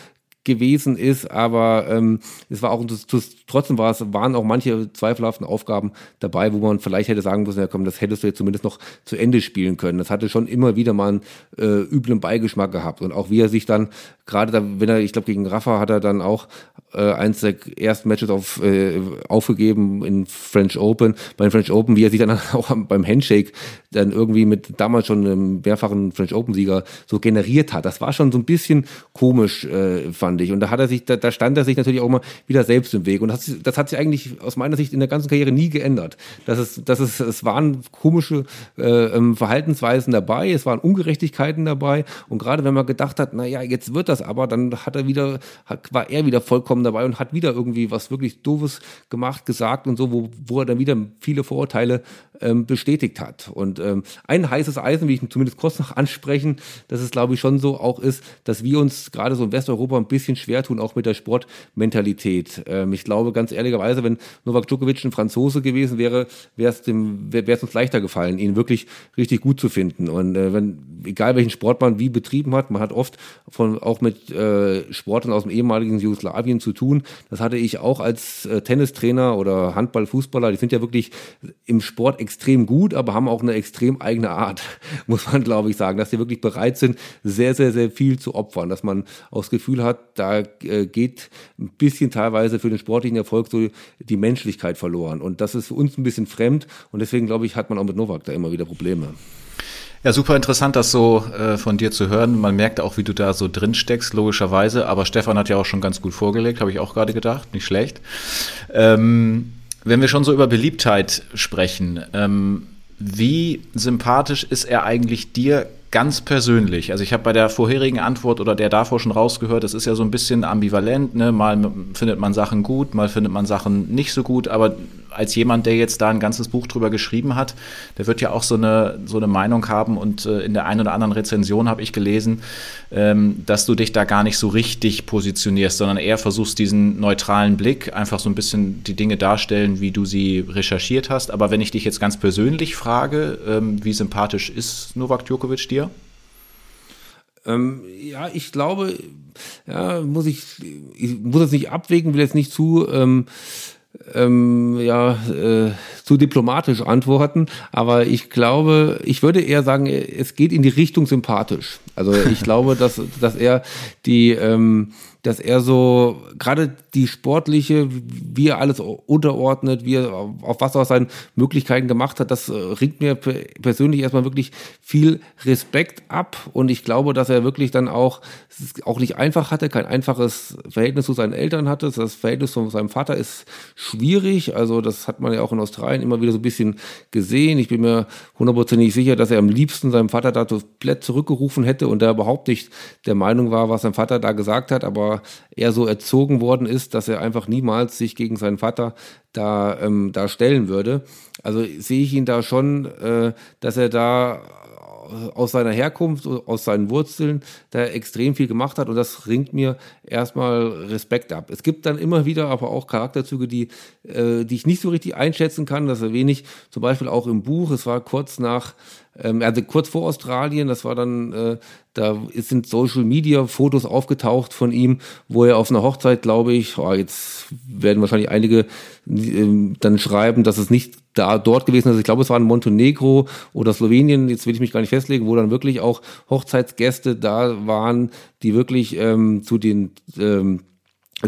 gewesen ist, aber ähm, es war auch trotzdem war es waren auch manche zweifelhaften Aufgaben dabei, wo man vielleicht hätte sagen müssen, ja komm, das hättest du jetzt zumindest noch zu Ende spielen können. Das hatte schon immer wieder mal einen äh, üblen Beigeschmack gehabt und auch wie er sich dann gerade da, wenn er, ich glaube gegen Rafa hat er dann auch äh, eins der ersten Matches auf, äh, aufgegeben in French Open, bei den French Open, wie er sich dann (laughs) auch beim Handshake dann irgendwie mit damals schon einem mehrfachen French Open Sieger so generiert hat. Das war schon so ein bisschen komisch, äh, fand ich. Und da hat er sich, da, da stand er sich natürlich auch mal wieder selbst im Weg. Und das, das hat sich eigentlich aus meiner Sicht in der ganzen Karriere nie geändert. Das ist, das ist, es waren komische äh, ähm, Verhaltensweisen dabei, es waren Ungerechtigkeiten dabei. Und gerade wenn man gedacht hat, na ja, jetzt wird das aber, dann hat er wieder, hat, war er wieder vollkommen dabei und hat wieder irgendwie was wirklich Doofes gemacht, gesagt und so, wo, wo er dann wieder viele Vorurteile ähm, bestätigt hat. Und ähm, ein heißes Eisen, wie ich zumindest kurz noch ansprechen, dass es glaube ich schon so auch ist, dass wir uns gerade so in Westeuropa ein bisschen schwer tun, auch mit der Sportmentalität. Ähm, ich glaube ganz ehrlicherweise, wenn Novak Djokovic ein Franzose gewesen wäre, wäre es dem wäre es uns leichter gefallen, ihn wirklich richtig gut zu finden. Und äh, wenn egal welchen Sport man wie betrieben hat, man hat oft von auch mit äh, Sportlern aus dem ehemaligen Jugoslawien zu tun. Das hatte ich auch als äh, Tennistrainer oder Handball, Fußballer. Die sind ja wirklich im Sport extrem gut, aber haben auch eine extrem eigene Art, (laughs) muss man glaube ich sagen, dass sie wirklich bereit sind, sehr, sehr, sehr viel zu opfern, dass man auch das Gefühl hat, da äh, geht ein bisschen teilweise für den sportlichen Erfolg so die Menschlichkeit verloren. Und das ist für uns ein bisschen fremd und deswegen glaube ich, hat man auch mit Novak da immer wieder Probleme. Ja, super interessant, das so äh, von dir zu hören. Man merkt auch, wie du da so drin steckst, logischerweise. Aber Stefan hat ja auch schon ganz gut vorgelegt, habe ich auch gerade gedacht. Nicht schlecht. Ähm, wenn wir schon so über Beliebtheit sprechen, ähm, Wie sympathisch ist er eigentlich dir ganz persönlich? Also ich habe bei der vorherigen Antwort oder der davor schon rausgehört, das ist ja so ein bisschen ambivalent. Ne? Mal findet man Sachen gut, mal findet man Sachen nicht so gut. Aber als jemand, der jetzt da ein ganzes Buch drüber geschrieben hat, der wird ja auch so eine, so eine Meinung haben. Und äh, in der einen oder anderen Rezension habe ich gelesen, ähm, dass du dich da gar nicht so richtig positionierst, sondern eher versuchst, diesen neutralen Blick, einfach so ein bisschen die Dinge darstellen, wie du sie recherchiert hast. Aber wenn ich dich jetzt ganz persönlich frage, ähm, wie sympathisch ist Novak Djokovic dir? Ähm, ja, ich glaube, ja, muss ich, ich muss das nicht abwägen, will jetzt nicht zu, ähm, ähm, ja, äh, zu diplomatisch antworten, aber ich glaube, ich würde eher sagen, es geht in die Richtung sympathisch. Also ich (laughs) glaube, dass, dass er die, ähm, dass er so gerade die sportliche, wie er alles unterordnet, wie er auf was er aus seinen Möglichkeiten gemacht hat, das äh, ringt mir persönlich erstmal wirklich viel Respekt ab und ich glaube, dass er wirklich dann auch auch nicht einfach hatte, kein einfaches Verhältnis zu seinen Eltern hatte. Das Verhältnis zu seinem Vater ist schwierig, also das hat man ja auch in Australien immer wieder so ein bisschen gesehen. Ich bin mir hundertprozentig sicher, dass er am liebsten seinem Vater da komplett zurückgerufen hätte und er überhaupt nicht der Meinung war, was sein Vater da gesagt hat, aber er so erzogen worden ist, dass er einfach niemals sich gegen seinen Vater da, ähm, da stellen würde. Also sehe ich ihn da schon, äh, dass er da aus seiner Herkunft, aus seinen Wurzeln, da extrem viel gemacht hat und das ringt mir erstmal Respekt ab. Es gibt dann immer wieder aber auch Charakterzüge, die, äh, die ich nicht so richtig einschätzen kann, das erwähne ich zum Beispiel auch im Buch. Es war kurz nach ähm, also kurz vor Australien, das war dann, äh, da sind Social Media Fotos aufgetaucht von ihm, wo er auf einer Hochzeit, glaube ich, oh, jetzt werden wahrscheinlich einige äh, dann schreiben, dass es nicht da dort gewesen ist. Ich glaube, es war in Montenegro oder Slowenien, jetzt will ich mich gar nicht festlegen, wo dann wirklich auch Hochzeitsgäste da waren, die wirklich ähm, zu den ähm,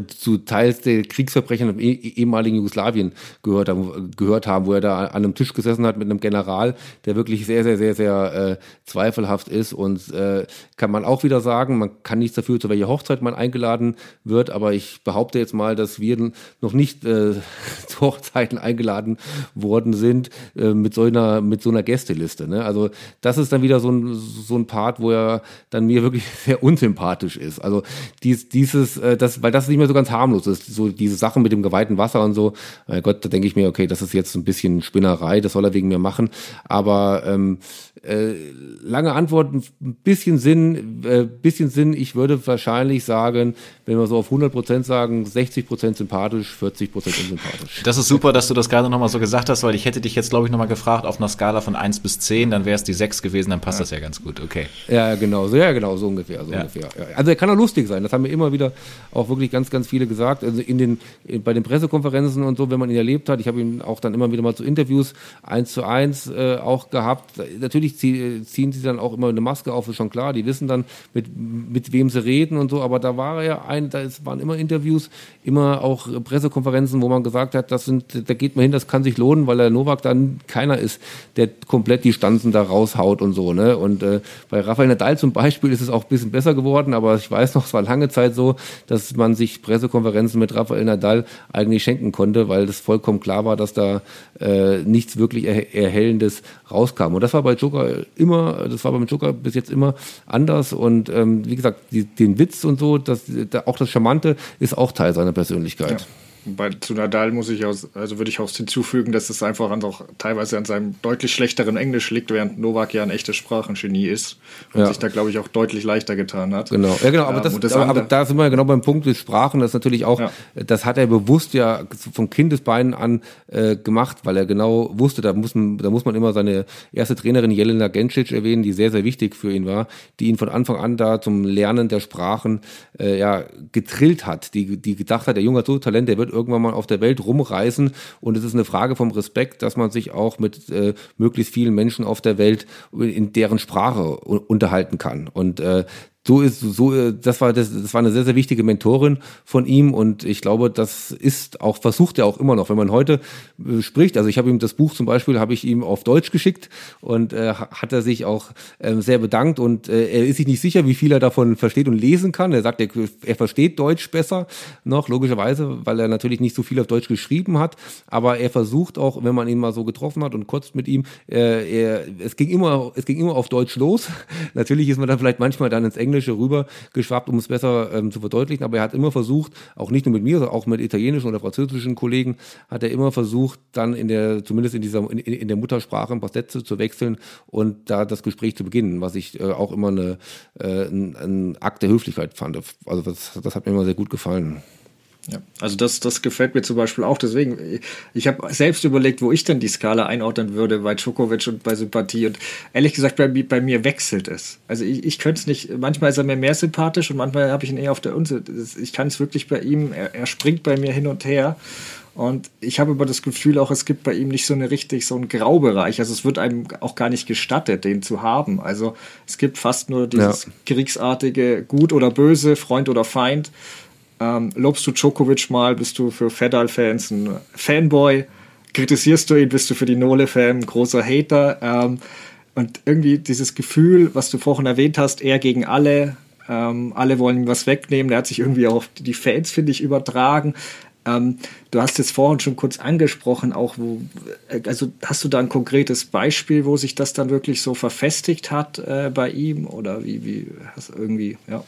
zu teils der Kriegsverbrechen im ehemaligen Jugoslawien gehört haben, gehört haben, wo er da an einem Tisch gesessen hat mit einem General, der wirklich sehr, sehr, sehr, sehr äh, zweifelhaft ist. Und äh, kann man auch wieder sagen, man kann nichts dafür, zu welcher Hochzeit man eingeladen wird, aber ich behaupte jetzt mal, dass wir noch nicht äh, (laughs) zu Hochzeiten eingeladen worden sind äh, mit so einer mit so einer Gästeliste. Ne? Also das ist dann wieder so ein, so ein Part, wo er dann mir wirklich (laughs) sehr unsympathisch ist. Also dies, dieses, äh, das, weil das nicht mehr so ganz harmlos ist. So diese Sachen mit dem geweihten Wasser und so. Mein Gott, da denke ich mir, okay, das ist jetzt ein bisschen Spinnerei, das soll er wegen mir machen. Aber ähm, äh, lange Antwort, ein bisschen Sinn, äh, bisschen Sinn. Ich würde wahrscheinlich sagen, wenn wir so auf 100 Prozent sagen, 60 Prozent sympathisch, 40 Prozent unsympathisch. Das ist super, dass du das gerade nochmal so gesagt hast, weil ich hätte dich jetzt, glaube ich, nochmal gefragt, auf einer Skala von 1 bis 10, dann wäre es die 6 gewesen, dann passt ja. das ja ganz gut, okay. Ja, genau, so, ja, genau, so ungefähr, so ja. ungefähr. Also er kann auch lustig sein, das haben wir immer wieder auch wirklich ganz, ganz viele gesagt. Also in den, bei den Pressekonferenzen und so, wenn man ihn erlebt hat, ich habe ihn auch dann immer wieder mal zu Interviews eins zu eins äh, auch gehabt. Natürlich ziehen sie dann auch immer eine Maske auf, ist schon klar. Die wissen dann, mit, mit wem sie reden und so. Aber da war ja ein, da waren immer Interviews, immer auch Pressekonferenzen, wo man gesagt hat, das sind, da geht man hin, das kann sich lohnen, weil der Novak dann keiner ist, der komplett die Stanzen da raushaut und so. Ne? Und äh, bei Rafael Nadal zum Beispiel ist es auch ein bisschen besser geworden, aber ich weiß noch, es war lange Zeit so, dass man sich Pressekonferenzen mit Rafael Nadal eigentlich schenken konnte, weil das vollkommen klar war, dass da äh, nichts wirklich er Erhellendes rauskam. Und das war bei Joker immer, das war beim Joker bis jetzt immer anders. Und ähm, wie gesagt, die, den Witz und so, das, da, auch das Charmante ist auch Teil seiner Persönlichkeit. Ja. Bei, zu Nadal muss ich aus, also würde ich auch hinzufügen, dass es einfach an, auch teilweise an seinem deutlich schlechteren Englisch liegt, während Novak ja ein echtes Sprachengenie ist und ja. sich da, glaube ich, auch deutlich leichter getan hat. Genau, ja, genau, aber, ähm, das, aber, aber, da sind wir genau beim Punkt des Sprachen, das natürlich auch, ja. das hat er bewusst ja von Kindesbeinen an äh, gemacht, weil er genau wusste, da muss, man, da muss man immer seine erste Trainerin Jelena Gencic erwähnen, die sehr, sehr wichtig für ihn war, die ihn von Anfang an da zum Lernen der Sprachen äh, ja, getrillt hat, die, die gedacht hat, der Junge hat so Talent, der wird irgendwann mal auf der Welt rumreisen. Und es ist eine Frage vom Respekt, dass man sich auch mit äh, möglichst vielen Menschen auf der Welt in deren Sprache unterhalten kann. Und äh, so ist, so, das war, das, das war eine sehr, sehr wichtige Mentorin von ihm und ich glaube, das ist auch, versucht er auch immer noch, wenn man heute äh, spricht. Also ich habe ihm das Buch zum Beispiel, habe ich ihm auf Deutsch geschickt und äh, hat er sich auch äh, sehr bedankt und äh, er ist sich nicht sicher, wie viel er davon versteht und lesen kann. Er sagt, er, er versteht Deutsch besser noch, logischerweise, weil er natürlich nicht so viel auf Deutsch geschrieben hat, aber er versucht auch, wenn man ihn mal so getroffen hat und kurz mit ihm, äh, er, es ging immer, es ging immer auf Deutsch los. (laughs) natürlich ist man dann vielleicht manchmal dann ins Englische Englische rüber geschwappt, um es besser ähm, zu verdeutlichen. Aber er hat immer versucht, auch nicht nur mit mir, sondern auch mit italienischen oder französischen Kollegen, hat er immer versucht, dann in der, zumindest in dieser, in, in der Muttersprache ein paar Sätze zu wechseln und da das Gespräch zu beginnen, was ich äh, auch immer eine, äh, ein, ein Akt der Höflichkeit fand. Also das, das hat mir immer sehr gut gefallen. Ja, also das, das gefällt mir zum Beispiel auch. Deswegen, ich habe selbst überlegt, wo ich denn die Skala einordnen würde bei Djokovic und bei Sympathie. Und ehrlich gesagt, bei, bei mir wechselt es. Also ich, ich könnte es nicht, manchmal ist er mir mehr sympathisch und manchmal habe ich ihn eher auf der Unse. Ich kann es wirklich bei ihm, er, er springt bei mir hin und her. Und ich habe aber das Gefühl auch, es gibt bei ihm nicht so eine richtig, so einen Graubereich. Also es wird einem auch gar nicht gestattet, den zu haben. Also es gibt fast nur dieses ja. kriegsartige Gut oder Böse, Freund oder Feind. Ähm, lobst du Djokovic mal, bist du für Fedal-Fans ein Fanboy. Kritisierst du ihn, bist du für die Nole-Fan ein großer Hater. Ähm, und irgendwie dieses Gefühl, was du vorhin erwähnt hast, er gegen alle, ähm, alle wollen ihm was wegnehmen. Der hat sich irgendwie auch auf die Fans, finde ich, übertragen. Ähm, du hast es vorhin schon kurz angesprochen, auch wo, also hast du da ein konkretes Beispiel, wo sich das dann wirklich so verfestigt hat äh, bei ihm oder wie, wie hast irgendwie, ja.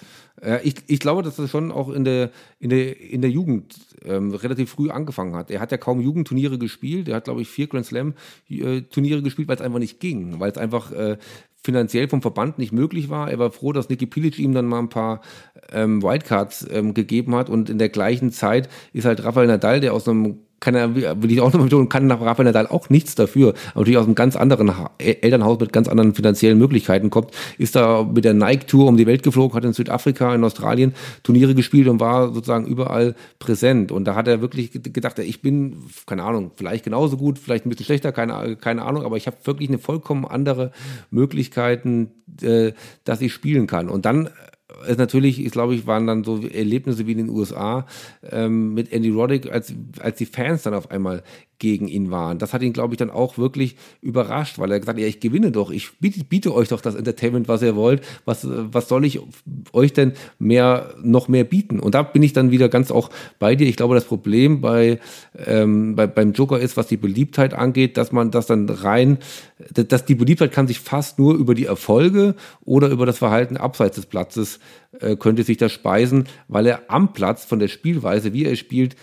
Ich, ich glaube, dass das schon auch in der, in der, in der Jugend ähm, relativ früh angefangen hat. Er hat ja kaum Jugendturniere gespielt. Er hat, glaube ich, vier Grand Slam-Turniere äh, gespielt, weil es einfach nicht ging, weil es einfach äh, finanziell vom Verband nicht möglich war. Er war froh, dass Nicky Pilic ihm dann mal ein paar ähm, Wildcards ähm, gegeben hat und in der gleichen Zeit ist halt Rafael Nadal, der aus einem kann er, will ich auch nochmal betonen, kann nach Rafael Nadal auch nichts dafür, aber natürlich aus einem ganz anderen Elternhaus mit ganz anderen finanziellen Möglichkeiten kommt, ist da mit der Nike-Tour um die Welt geflogen, hat in Südafrika, in Australien Turniere gespielt und war sozusagen überall präsent. Und da hat er wirklich gedacht, ich bin, keine Ahnung, vielleicht genauso gut, vielleicht ein bisschen schlechter, keine, keine Ahnung, aber ich habe wirklich eine vollkommen andere Möglichkeiten, äh, dass ich spielen kann. Und dann es natürlich, ich glaube ich, waren dann so Erlebnisse wie in den USA ähm, mit Andy Roddick, als, als die Fans dann auf einmal gegen ihn waren. Das hat ihn, glaube ich, dann auch wirklich überrascht, weil er gesagt hat, ja, ich gewinne doch, ich biete, biete, euch doch das Entertainment, was ihr wollt. Was, was soll ich euch denn mehr, noch mehr bieten? Und da bin ich dann wieder ganz auch bei dir. Ich glaube, das Problem bei, ähm, bei beim Joker ist, was die Beliebtheit angeht, dass man das dann rein, dass die Beliebtheit kann sich fast nur über die Erfolge oder über das Verhalten abseits des Platzes äh, könnte sich das speisen, weil er am Platz von der Spielweise, wie er spielt,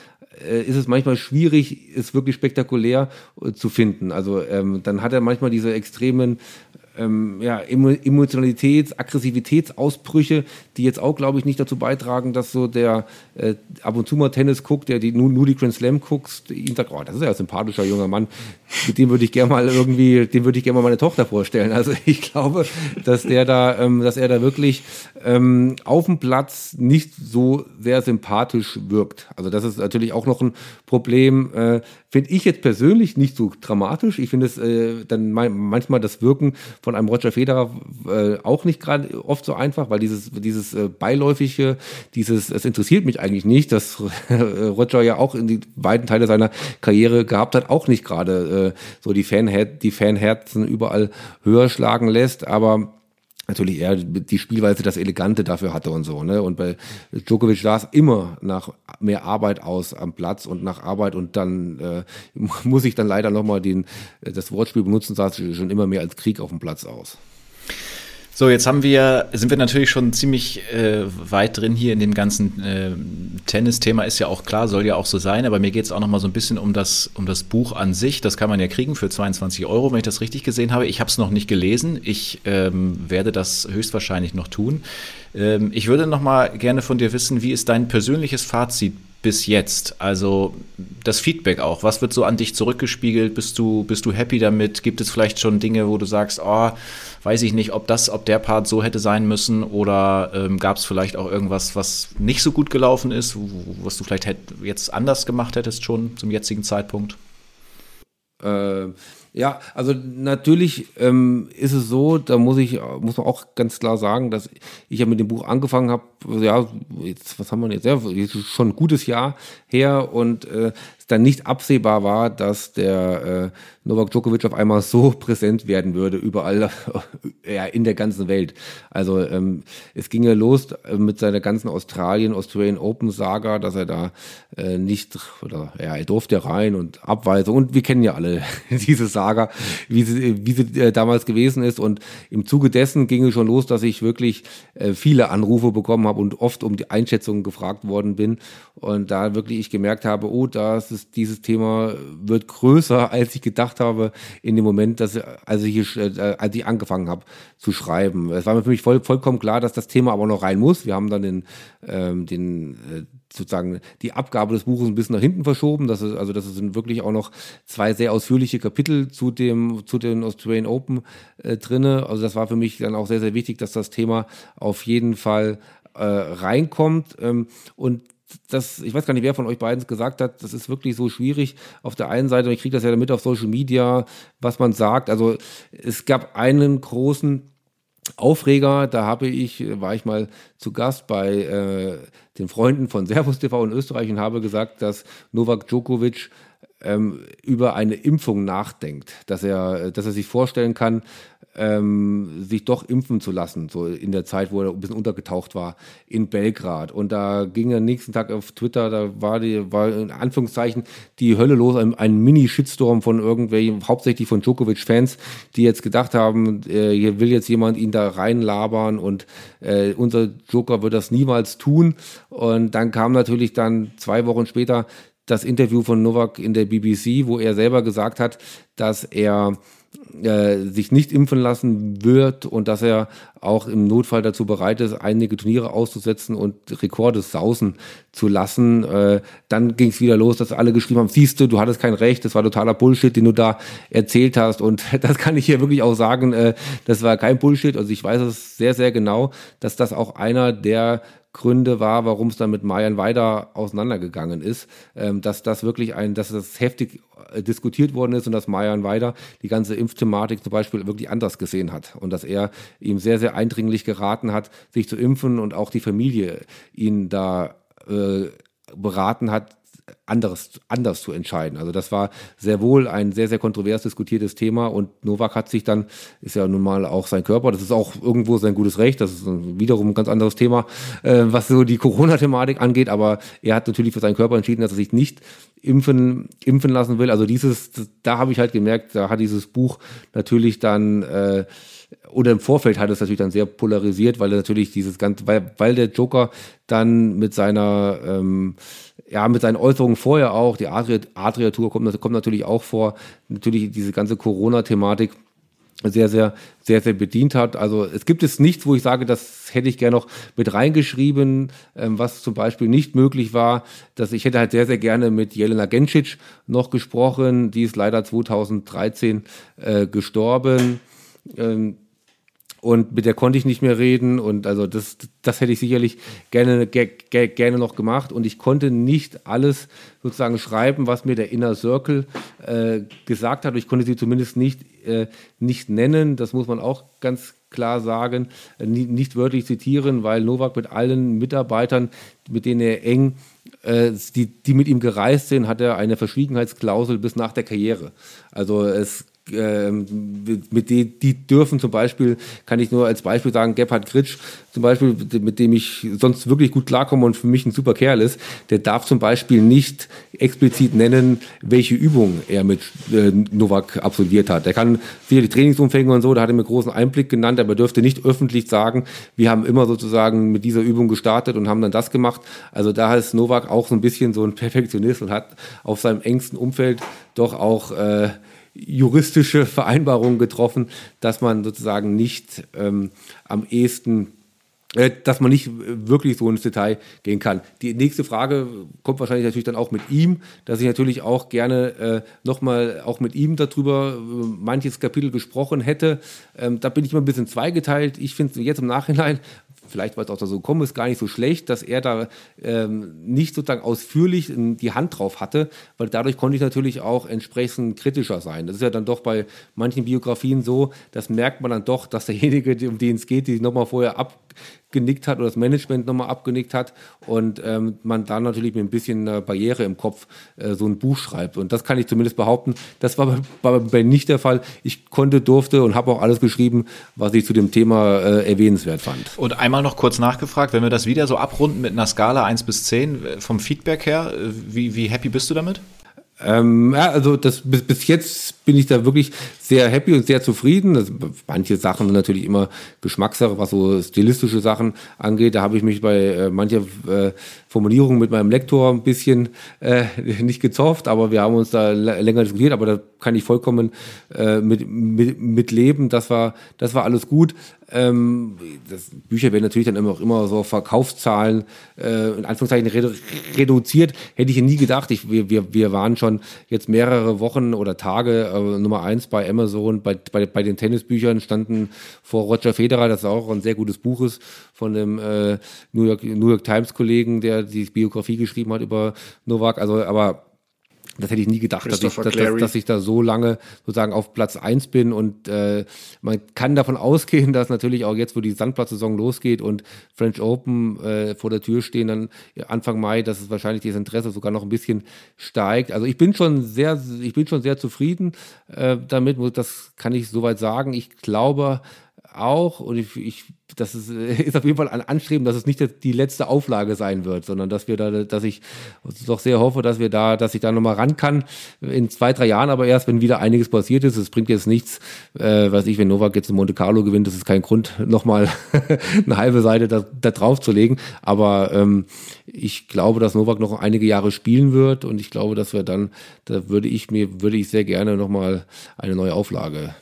ist es manchmal schwierig, es wirklich spektakulär äh, zu finden. Also ähm, dann hat er manchmal diese extremen ähm, ja, Emotionalitäts-, Aggressivitätsausbrüche, die jetzt auch, glaube ich, nicht dazu beitragen, dass so der äh, ab und zu mal Tennis guckt, der die, nur, nur die Grand Slam guckt, ihm sagt, oh, das ist ja ein sympathischer junger Mann, mit dem würde ich gerne mal irgendwie, dem würde ich gerne mal meine Tochter vorstellen. Also ich glaube, dass der da, ähm, dass er da wirklich ähm, auf dem Platz nicht so sehr sympathisch wirkt. Also das ist natürlich auch noch ein Problem. Äh, Finde ich jetzt persönlich nicht so dramatisch. Ich finde es äh, dann manchmal das Wirken von einem Roger Federer äh, auch nicht gerade oft so einfach, weil dieses, dieses äh, beiläufige, dieses, es interessiert mich eigentlich nicht, dass Roger ja auch in die beiden Teile seiner Karriere gehabt hat, auch nicht gerade äh, so die, Fanher die Fanherzen überall höher schlagen lässt, aber natürlich eher die Spielweise das Elegante dafür hatte und so. Ne? Und bei Djokovic sah es immer nach mehr Arbeit aus am Platz und nach Arbeit und dann äh, (laughs) muss ich dann leider nochmal das Wortspiel benutzen, sah es schon immer mehr als Krieg auf dem Platz aus. So, jetzt haben wir, sind wir natürlich schon ziemlich äh, weit drin hier in dem ganzen äh, Tennis-Thema, ist ja auch klar, soll ja auch so sein, aber mir geht es auch noch mal so ein bisschen um das, um das Buch an sich. Das kann man ja kriegen für 22 Euro, wenn ich das richtig gesehen habe. Ich habe es noch nicht gelesen. Ich ähm, werde das höchstwahrscheinlich noch tun. Ähm, ich würde noch mal gerne von dir wissen, wie ist dein persönliches Fazit bis jetzt? Also das Feedback auch. Was wird so an dich zurückgespiegelt? Bist du, bist du happy damit? Gibt es vielleicht schon Dinge, wo du sagst, oh, weiß ich nicht, ob das, ob der Part so hätte sein müssen oder ähm, gab es vielleicht auch irgendwas, was nicht so gut gelaufen ist, was du vielleicht hätt, jetzt anders gemacht hättest schon zum jetzigen Zeitpunkt? Äh, Ja, also natürlich ähm, ist es so, da muss ich, muss man auch ganz klar sagen, dass ich ja mit dem Buch angefangen habe, ja, jetzt, was haben wir jetzt, ja, schon ein gutes Jahr her und äh, dann nicht absehbar war, dass der äh, Novak Djokovic auf einmal so (laughs) präsent werden würde, überall (laughs) ja, in der ganzen Welt. Also ähm, es ging ja los äh, mit seiner ganzen Australien, Australian Open Saga, dass er da äh, nicht, oder ja, er durfte rein und Abweisung und wir kennen ja alle (laughs) diese Saga, wie sie, wie sie äh, damals gewesen ist. Und im Zuge dessen ging es schon los, dass ich wirklich äh, viele Anrufe bekommen habe und oft um die Einschätzung gefragt worden bin und da wirklich ich gemerkt habe, oh, das ist, dieses Thema wird größer, (laughs) als ich gedacht habe in dem Moment, dass als ich, äh, als ich angefangen habe zu schreiben. Es war mir für mich voll, vollkommen klar, dass das Thema aber noch rein muss. Wir haben dann den, ähm, den äh, sozusagen die Abgabe des Buches ein bisschen nach hinten verschoben. Das ist, also das sind wirklich auch noch zwei sehr ausführliche Kapitel zu dem zu den Australian Open äh, drinne. Also das war für mich dann auch sehr sehr wichtig, dass das Thema auf jeden Fall äh, reinkommt. Ähm, und das, ich weiß gar nicht, wer von euch beiden gesagt hat, das ist wirklich so schwierig. Auf der einen Seite, ich kriege das ja damit auf Social Media, was man sagt. Also es gab einen großen Aufreger, da habe ich, war ich mal zu Gast bei äh, den Freunden von (laughs) Servus TV in Österreich und habe gesagt, dass Novak Djokovic ähm, über eine Impfung nachdenkt, dass er, dass er sich vorstellen kann, ähm, sich doch impfen zu lassen, so in der Zeit, wo er ein bisschen untergetaucht war in Belgrad. Und da ging er nächsten Tag auf Twitter, da war die, war in Anführungszeichen die Hölle los, ein, ein Mini-Shitstorm von irgendwelchen, hauptsächlich von Djokovic-Fans, die jetzt gedacht haben, äh, hier will jetzt jemand ihn da reinlabern und äh, unser Joker wird das niemals tun. Und dann kam natürlich dann zwei Wochen später das Interview von Novak in der BBC, wo er selber gesagt hat, dass er äh, sich nicht impfen lassen wird und dass er auch im Notfall dazu bereit ist, einige Turniere auszusetzen und Rekorde sausen zu lassen. Äh, dann ging es wieder los, dass alle geschrieben haben, siehst du, du hattest kein Recht, das war totaler Bullshit, den du da erzählt hast. Und (laughs) das kann ich hier wirklich auch sagen, äh, das war kein Bullshit. Also ich weiß es sehr, sehr genau, dass das auch einer der Gründe war, warum es dann mit Marian weiter auseinandergegangen ist, ähm, dass das wirklich ein, dass das heftig äh, diskutiert worden ist und dass Marian weiter die ganze Impfthematik zum Beispiel wirklich anders gesehen hat und dass er ihm sehr, sehr eindringlich geraten hat, sich zu impfen und auch die Familie ihn da äh, beraten hat, anderes, anders zu entscheiden. Also das war sehr wohl ein sehr, sehr kontrovers diskutiertes Thema und Novak hat sich dann, ist ja nun mal auch sein Körper, das ist auch irgendwo sein gutes Recht, das ist wiederum ein ganz anderes Thema, äh, was so die Corona-Thematik angeht, aber er hat natürlich für seinen Körper entschieden, dass er sich nicht impfen, impfen lassen will. Also dieses, da habe ich halt gemerkt, da hat dieses Buch natürlich dann äh, oder im Vorfeld hat es natürlich dann sehr polarisiert, weil er natürlich dieses ganze, weil, weil der Joker dann mit seiner, ähm, ja, mit seinen Äußerungen vorher auch, die Adria-Tour kommt, kommt natürlich auch vor, natürlich diese ganze Corona-Thematik sehr, sehr, sehr, sehr bedient hat. Also es gibt es nichts, wo ich sage, das hätte ich gerne noch mit reingeschrieben, ähm, was zum Beispiel nicht möglich war. Dass ich hätte halt sehr, sehr gerne mit Jelena Gencic noch gesprochen. Die ist leider 2013 äh, gestorben. Ähm, und mit der konnte ich nicht mehr reden und also das, das hätte ich sicherlich gerne, gerne noch gemacht und ich konnte nicht alles sozusagen schreiben, was mir der Inner Circle äh, gesagt hat. Ich konnte sie zumindest nicht, äh, nicht nennen, das muss man auch ganz klar sagen, äh, nicht, wörtlich zitieren, weil Novak mit allen Mitarbeitern, mit denen er eng, äh, die, die mit ihm gereist sind, hat er eine Verschwiegenheitsklausel bis nach der Karriere. Also es mit die, die dürfen zum Beispiel, kann ich nur als Beispiel sagen, Gebhard Gritsch zum Beispiel, mit dem ich sonst wirklich gut klarkomme und für mich ein super Kerl ist, der darf zum Beispiel nicht explizit nennen, welche Übungen er mit äh, Novak absolviert hat. Er kann sicher die Trainingsumfänge und so, da hat er mir großen Einblick genannt, aber er dürfte nicht öffentlich sagen, wir haben immer sozusagen mit dieser Übung gestartet und haben dann das gemacht. Also da ist Novak auch so ein bisschen so ein Perfektionist und hat auf seinem engsten Umfeld doch auch äh, juristische Vereinbarungen getroffen, dass man sozusagen nicht ähm, am ehesten äh, dass man nicht wirklich so ins Detail gehen kann. Die nächste Frage kommt wahrscheinlich natürlich dann auch mit ihm, dass ich natürlich auch gerne äh, nochmal auch mit ihm darüber äh, manches Kapitel gesprochen hätte. Ähm, da bin ich immer ein bisschen zweigeteilt. Ich finde jetzt im Nachhinein vielleicht weil es auch da so gekommen ist, gar nicht so schlecht, dass er da ähm, nicht sozusagen ausführlich die Hand drauf hatte, weil dadurch konnte ich natürlich auch entsprechend kritischer sein. Das ist ja dann doch bei manchen Biografien so, das merkt man dann doch, dass derjenige, um den es geht, die nochmal vorher ab abgenickt hat oder das Management nochmal abgenickt hat und ähm, man da natürlich mit ein bisschen äh, Barriere im Kopf äh, so ein Buch schreibt. Und das kann ich zumindest behaupten. Das war bei, bei nicht der Fall. Ich konnte, durfte und habe auch alles geschrieben, was ich zu dem Thema äh, erwähnenswert fand. Und einmal noch kurz nachgefragt, wenn wir das wieder so abrunden mit einer Skala 1 bis 10, äh, vom Feedback her, äh, wie, wie happy bist du damit? Ähm, ja, also das bis, bis jetzt bin ich da wirklich sehr happy und sehr zufrieden. Das, manche Sachen sind natürlich immer Geschmackssache, was so stilistische Sachen angeht. Da habe ich mich bei äh, mancher äh, Formulierung mit meinem Lektor ein bisschen äh, (laughs) nicht gezofft, aber wir haben uns da länger diskutiert. Aber da kann ich vollkommen äh, mit, mit, mit leben. Das war das war alles gut. Ähm, das, Bücher werden natürlich dann immer auch immer so Verkaufszahlen äh, in Anführungszeichen redu reduziert. Hätte ich nie gedacht. Ich, wir, wir, wir waren schon jetzt mehrere Wochen oder Tage äh, Nummer eins bei Amazon, bei, bei, bei den Tennisbüchern standen vor Roger Federer, das auch ein sehr gutes Buch ist, von dem äh, New York, New York Times Kollegen, der die Biografie geschrieben hat über Novak. Also, aber das hätte ich nie gedacht, dass ich, dass, dass, ich, da so lange sozusagen auf Platz eins bin. Und äh, man kann davon (laughs) ausgehen, dass natürlich auch jetzt, wo die Sandplatzsaison losgeht und French Open äh, vor der Tür stehen, dann Anfang Mai, dass es wahrscheinlich das Interesse sogar noch ein bisschen steigt. Also ich bin schon sehr, ich bin schon sehr zufrieden äh, damit. Das kann ich soweit sagen. Ich glaube auch, und ich, ich das ist, ist auf jeden Fall ein Anstreben, dass es nicht die letzte Auflage sein wird, sondern dass wir da, dass ich doch sehr hoffe, dass wir da, dass ich da nochmal ran kann in zwei, drei Jahren, aber erst, wenn wieder einiges passiert ist. Es bringt jetzt nichts, äh, weiß ich, wenn Novak jetzt in Monte Carlo gewinnt, das ist kein Grund, (laughs) nochmal eine halbe Seite da, da drauf zu legen. Aber ähm, ich glaube, dass Novak noch einige Jahre spielen wird und ich glaube, dass wir dann, da würde ich mir, würde ich sehr gerne nochmal eine neue Auflage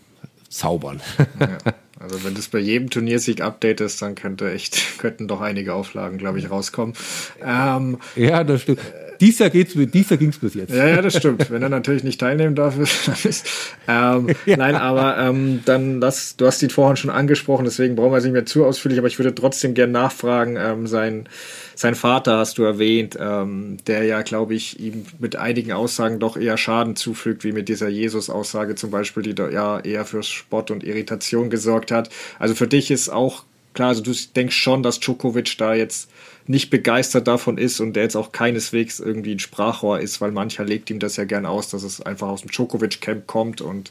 zaubern. Ja. Also wenn du es bei jedem Turniersieg updatest, dann könnte echt, (laughs) könnten doch einige Auflagen, glaube ich, rauskommen. Ähm, ja, das stimmt. Dies Jahr, geht's, dies Jahr ging's bis jetzt. Ja, ja, das stimmt. Wenn er natürlich nicht teilnehmen darf, (laughs) ist, ähm, (laughs) ja. nein, aber ähm, dann lass, du hast ihn vorhin schon angesprochen, deswegen brauchen wir es nicht mehr zu ausführlich, aber ich würde trotzdem gerne nachfragen, ähm, sein sein Vater hast du erwähnt, ähm, der ja, glaube ich, ihm mit einigen Aussagen doch eher Schaden zufügt, wie mit dieser Jesus-Aussage zum Beispiel, die da ja eher für Spott und Irritation gesorgt hat. Also für dich ist auch klar, also du denkst schon, dass Djokovic da jetzt nicht begeistert davon ist und der jetzt auch keineswegs irgendwie ein Sprachrohr ist, weil mancher legt ihm das ja gern aus, dass es einfach aus dem Djokovic-Camp kommt und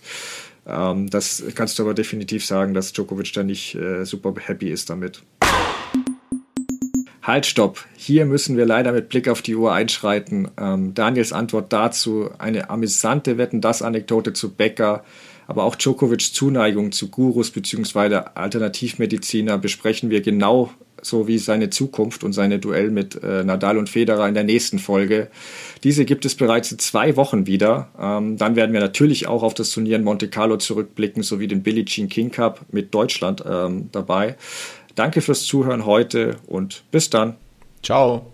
ähm, das kannst du aber definitiv sagen, dass Djokovic da nicht äh, super happy ist damit. Halt, stopp. Hier müssen wir leider mit Blick auf die Uhr einschreiten. Ähm, Daniels Antwort dazu, eine amüsante Wetten-Das-Anekdote zu Becker, aber auch Djokovics Zuneigung zu Gurus bzw. Alternativmediziner besprechen wir genau so wie seine Zukunft und seine Duell mit äh, Nadal und Federer in der nächsten Folge. Diese gibt es bereits in zwei Wochen wieder. Ähm, dann werden wir natürlich auch auf das Turnier in Monte Carlo zurückblicken, sowie den Billie Jean King Cup mit Deutschland ähm, dabei. Danke fürs Zuhören heute und bis dann. Ciao.